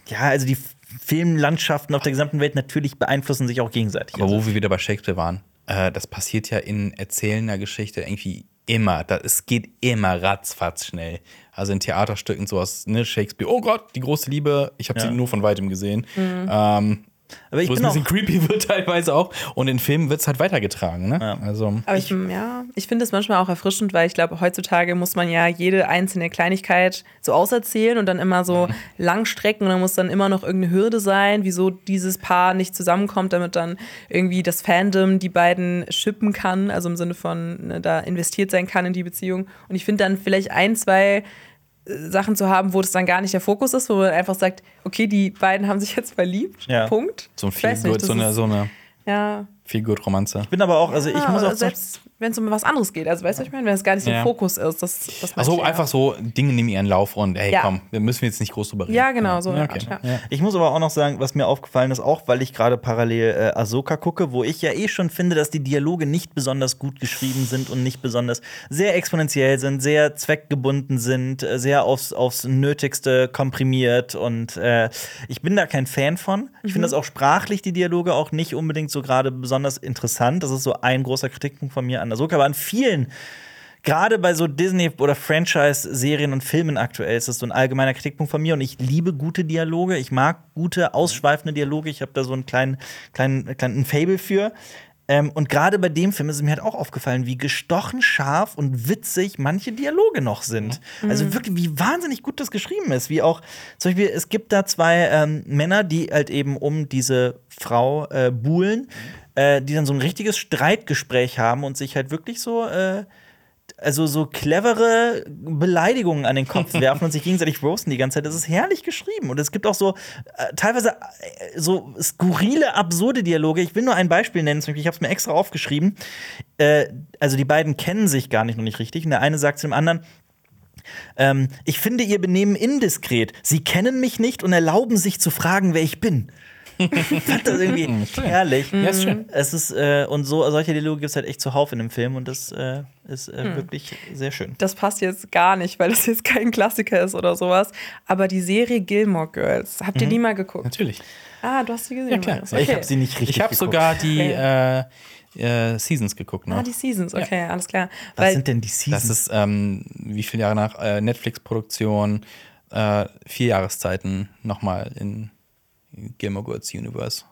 ja, also die Filmlandschaften auf der gesamten Welt natürlich beeinflussen sich auch gegenseitig. Aber also, wo wir wieder bei Shakespeare waren, äh, das passiert ja in erzählender Geschichte irgendwie immer. Da, es geht immer ratzfatz schnell. Also in Theaterstücken sowas, ne, Shakespeare, oh Gott, die große Liebe, ich habe Ja. sie nur von weitem gesehen. Mhm. Ähm, aber ich wo es bin ein auch, bisschen creepy wird teilweise auch. Und in Filmen wird es halt weitergetragen, ne? Ja. Also, Aber ich, ja, ich finde es manchmal auch erfrischend, weil ich glaube, heutzutage muss man ja jede einzelne Kleinigkeit so auserzählen und dann immer so lang strecken und dann muss dann immer noch irgendeine Hürde sein, wieso dieses Paar nicht zusammenkommt, damit dann irgendwie das Fandom die beiden shippen kann, also im Sinne von ne, da investiert sein kann in die Beziehung. Und ich finde dann vielleicht ein, zwei Sachen zu haben, wo das dann gar nicht der Fokus ist, wo man einfach sagt, okay, die beiden haben sich jetzt verliebt, Ja. Punkt. so ein Feelgood, so eine, so eine Ja, Feelgood-Romanze. bin aber auch, also ich ja, muss auch selbst wenn es um was anderes geht. Also weißt du, was ich meine? Wenn es gar nicht so Ja. ein Fokus ist. Das, das Also ich einfach so, Dinge nehmen ihren Lauf und hey, Ja. komm, wir müssen jetzt nicht groß drüber reden. Ja, genau, so okay. Art, ja. Ich muss aber auch noch sagen, was mir aufgefallen ist, auch weil ich gerade parallel äh, Ahsoka gucke, wo ich ja eh schon finde, dass die Dialoge nicht besonders gut geschrieben sind und nicht besonders sehr exponentiell sind, sehr zweckgebunden sind, äh, sehr aufs, aufs Nötigste komprimiert und äh, ich bin da kein Fan von. Ich finde das auch sprachlich, die Dialoge, auch nicht unbedingt so gerade besonders interessant. Das ist so ein großer Kritikpunkt von mir an Ahsoka, aber an vielen Gerade bei so Disney- oder Franchise-Serien und Filmen aktuell ist das so ein allgemeiner Kritikpunkt von mir und ich liebe gute Dialoge. Ich mag gute, ausschweifende Dialoge. Ich habe da so einen kleinen, kleinen, kleinen Fable für. Ähm, und gerade bei dem Film ist es mir halt auch aufgefallen, wie gestochen scharf und witzig manche Dialoge noch sind. Also wirklich, wie wahnsinnig gut das geschrieben ist. Wie auch, zum Beispiel, es gibt da zwei ähm, Männer, die halt eben um diese Frau äh, buhlen, äh, die dann so ein richtiges Streitgespräch haben und sich halt wirklich so äh, also so clevere Beleidigungen an den Kopf werfen und sich gegenseitig roasten die ganze Zeit. Das ist herrlich geschrieben. Und es gibt auch so äh, teilweise äh, so skurrile, absurde Dialoge. Ich will nur ein Beispiel nennen. Ich habe es mir extra aufgeschrieben. Äh, also die beiden kennen sich gar nicht noch nicht richtig. Und der eine sagt zu dem anderen, ähm, ich finde ihr Benehmen indiskret. Sie kennen mich nicht und erlauben sich zu fragen, wer ich bin. ich fand das irgendwie herrlich. Ja, ist schön. Es ist, äh, und so, solche Dialoge gibt es halt echt zuhauf in dem Film und das äh, ist äh, Hm. wirklich sehr schön. Das passt jetzt gar nicht, weil das jetzt kein Klassiker ist oder sowas. Aber die Serie Gilmore Girls, habt ihr die mal geguckt? Natürlich. Ah, du hast sie gesehen. Ja, klar. Marius. Ich Okay. habe sie nicht richtig Ich habe sogar die Okay. äh, äh, Seasons geguckt noch. Ah, die Seasons, okay, alles klar. Was Weil, sind denn die Seasons? das ist, ähm, wie viele Jahre nach äh, Netflix-Produktion, äh, vier Jahreszeiten nochmal in Gilmore Girls Universe.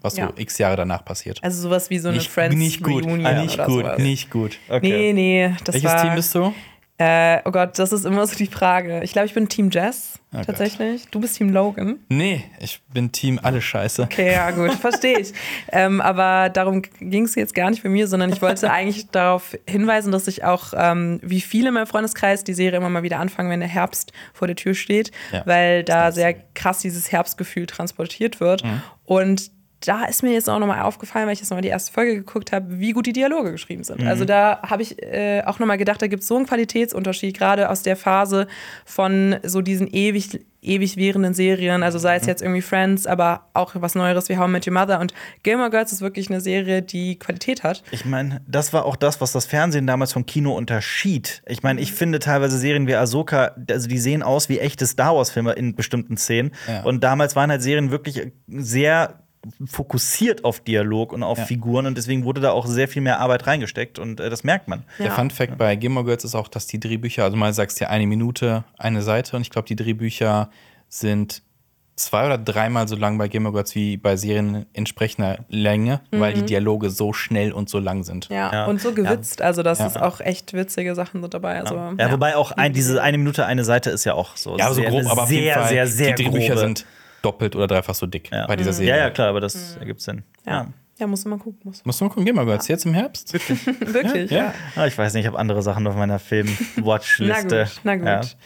Was Ja. so x Jahre danach passiert. also sowas wie so eine Friends nicht gut, Reunion Ah, nicht oder gut, sowas. nicht gut. Nee, nee, das Welches war, Team bist du? Äh, oh Gott, das ist immer so die Frage. Ich glaube, ich bin Team Jess, Oh Gott. tatsächlich. Du bist Team Logan. Nee, ich bin Team alle Scheiße. Okay, ja gut, verstehe ich. Ähm, aber darum ging es jetzt gar nicht bei mir, sondern ich wollte eigentlich darauf hinweisen, dass ich auch, ähm, wie viele in meinem Freundeskreis, die Serie immer mal wieder anfangen, wenn der Herbst vor der Tür steht, Ja, weil da sehr krass dieses Herbstgefühl transportiert wird. Mhm. Und da ist mir jetzt auch nochmal aufgefallen, weil ich jetzt nochmal die erste Folge geguckt habe, wie gut die Dialoge geschrieben Mhm. sind. Also da habe ich äh, auch nochmal gedacht, da gibt es so einen Qualitätsunterschied, gerade aus der Phase von so diesen ewig, ewig währenden Serien, also sei es jetzt irgendwie Friends, aber auch was Neueres wie How I Met Your Mother. Und Gilmore Girls ist wirklich eine Serie, die Qualität hat. Ich meine, das war auch das, was das Fernsehen damals vom Kino unterschied. Ich meine, ich finde teilweise Serien wie Ahsoka, also die sehen aus wie echte Star Wars-Filme in bestimmten Szenen. Ja. Und damals waren halt Serien wirklich sehr fokussiert auf Dialog und auf Ja. Figuren und deswegen wurde da auch sehr viel mehr Arbeit reingesteckt und äh, das merkt man. Der Ja. Fun Fact bei Gilmore Girls ist auch, dass die Drehbücher, also mal sagst du ja eine Minute, eine Seite und ich glaube, die Drehbücher sind zwei oder dreimal so lang bei Gilmore Girls wie bei Serien entsprechender Länge, weil die Dialoge so schnell und so lang sind. Ja, Ja. und so gewitzt. Also, das Ja. ist auch echt witzige Sachen sind dabei. Also, Ja, wobei auch ein, diese eine Minute, eine Seite ist ja auch so. Ja, so sehr, grob, aber auf sehr, jeden Fall, sehr, sehr die Drehbücher grobe- sind doppelt oder dreifach so dick Ja. bei dieser Ja, Serie. ja, klar, aber das ergibt Sinn. ja. Ja. ja, musst du mal gucken. Musst. Musst du mal gucken, Gilmore Girls, jetzt im Herbst? Wirklich, ja. Ja. Ah, ich weiß nicht, ich habe andere Sachen auf meiner Film-Watchliste. Na gut, na gut. Ja.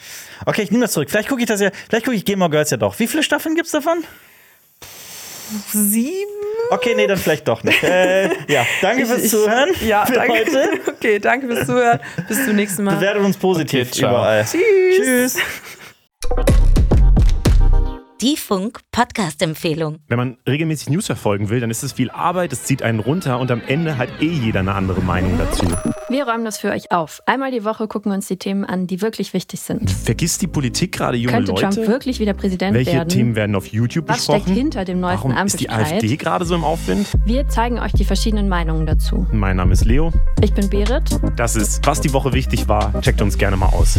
Okay, ich nehme das zurück. Vielleicht gucke ich das ja, vielleicht gucke ich Gilmore Girls ja doch. Wie viele Staffeln gibt's davon? Sieben? Okay, nee, dann vielleicht doch nicht. äh, ja, danke fürs Ich- Zuhören. Ja, für danke. heute. Okay, danke fürs Zuhören. Bis zum nächsten Mal. Bewertet uns positiv Okay, ciao. überall. Tschüss. Tschüss. Die Funk Podcast Empfehlung. Wenn man regelmäßig News verfolgen will, dann ist es viel Arbeit, es zieht einen runter und am Ende hat eh jeder eine andere Meinung dazu. Wir räumen das für euch auf. Einmal die Woche gucken wir uns die Themen an, die wirklich wichtig sind. Vergisst die Politik gerade junge Könnte Leute? Trump wirklich wieder Präsident Welche werden? Themen werden auf YouTube Was steckt besprochen? hinter dem neuesten Warum ist die? AfD gerade so im Aufwind? Wir zeigen euch die verschiedenen Meinungen dazu. Mein Name ist Leo. Ich bin Berit. Das ist, was die Woche wichtig war. Checkt uns gerne mal aus.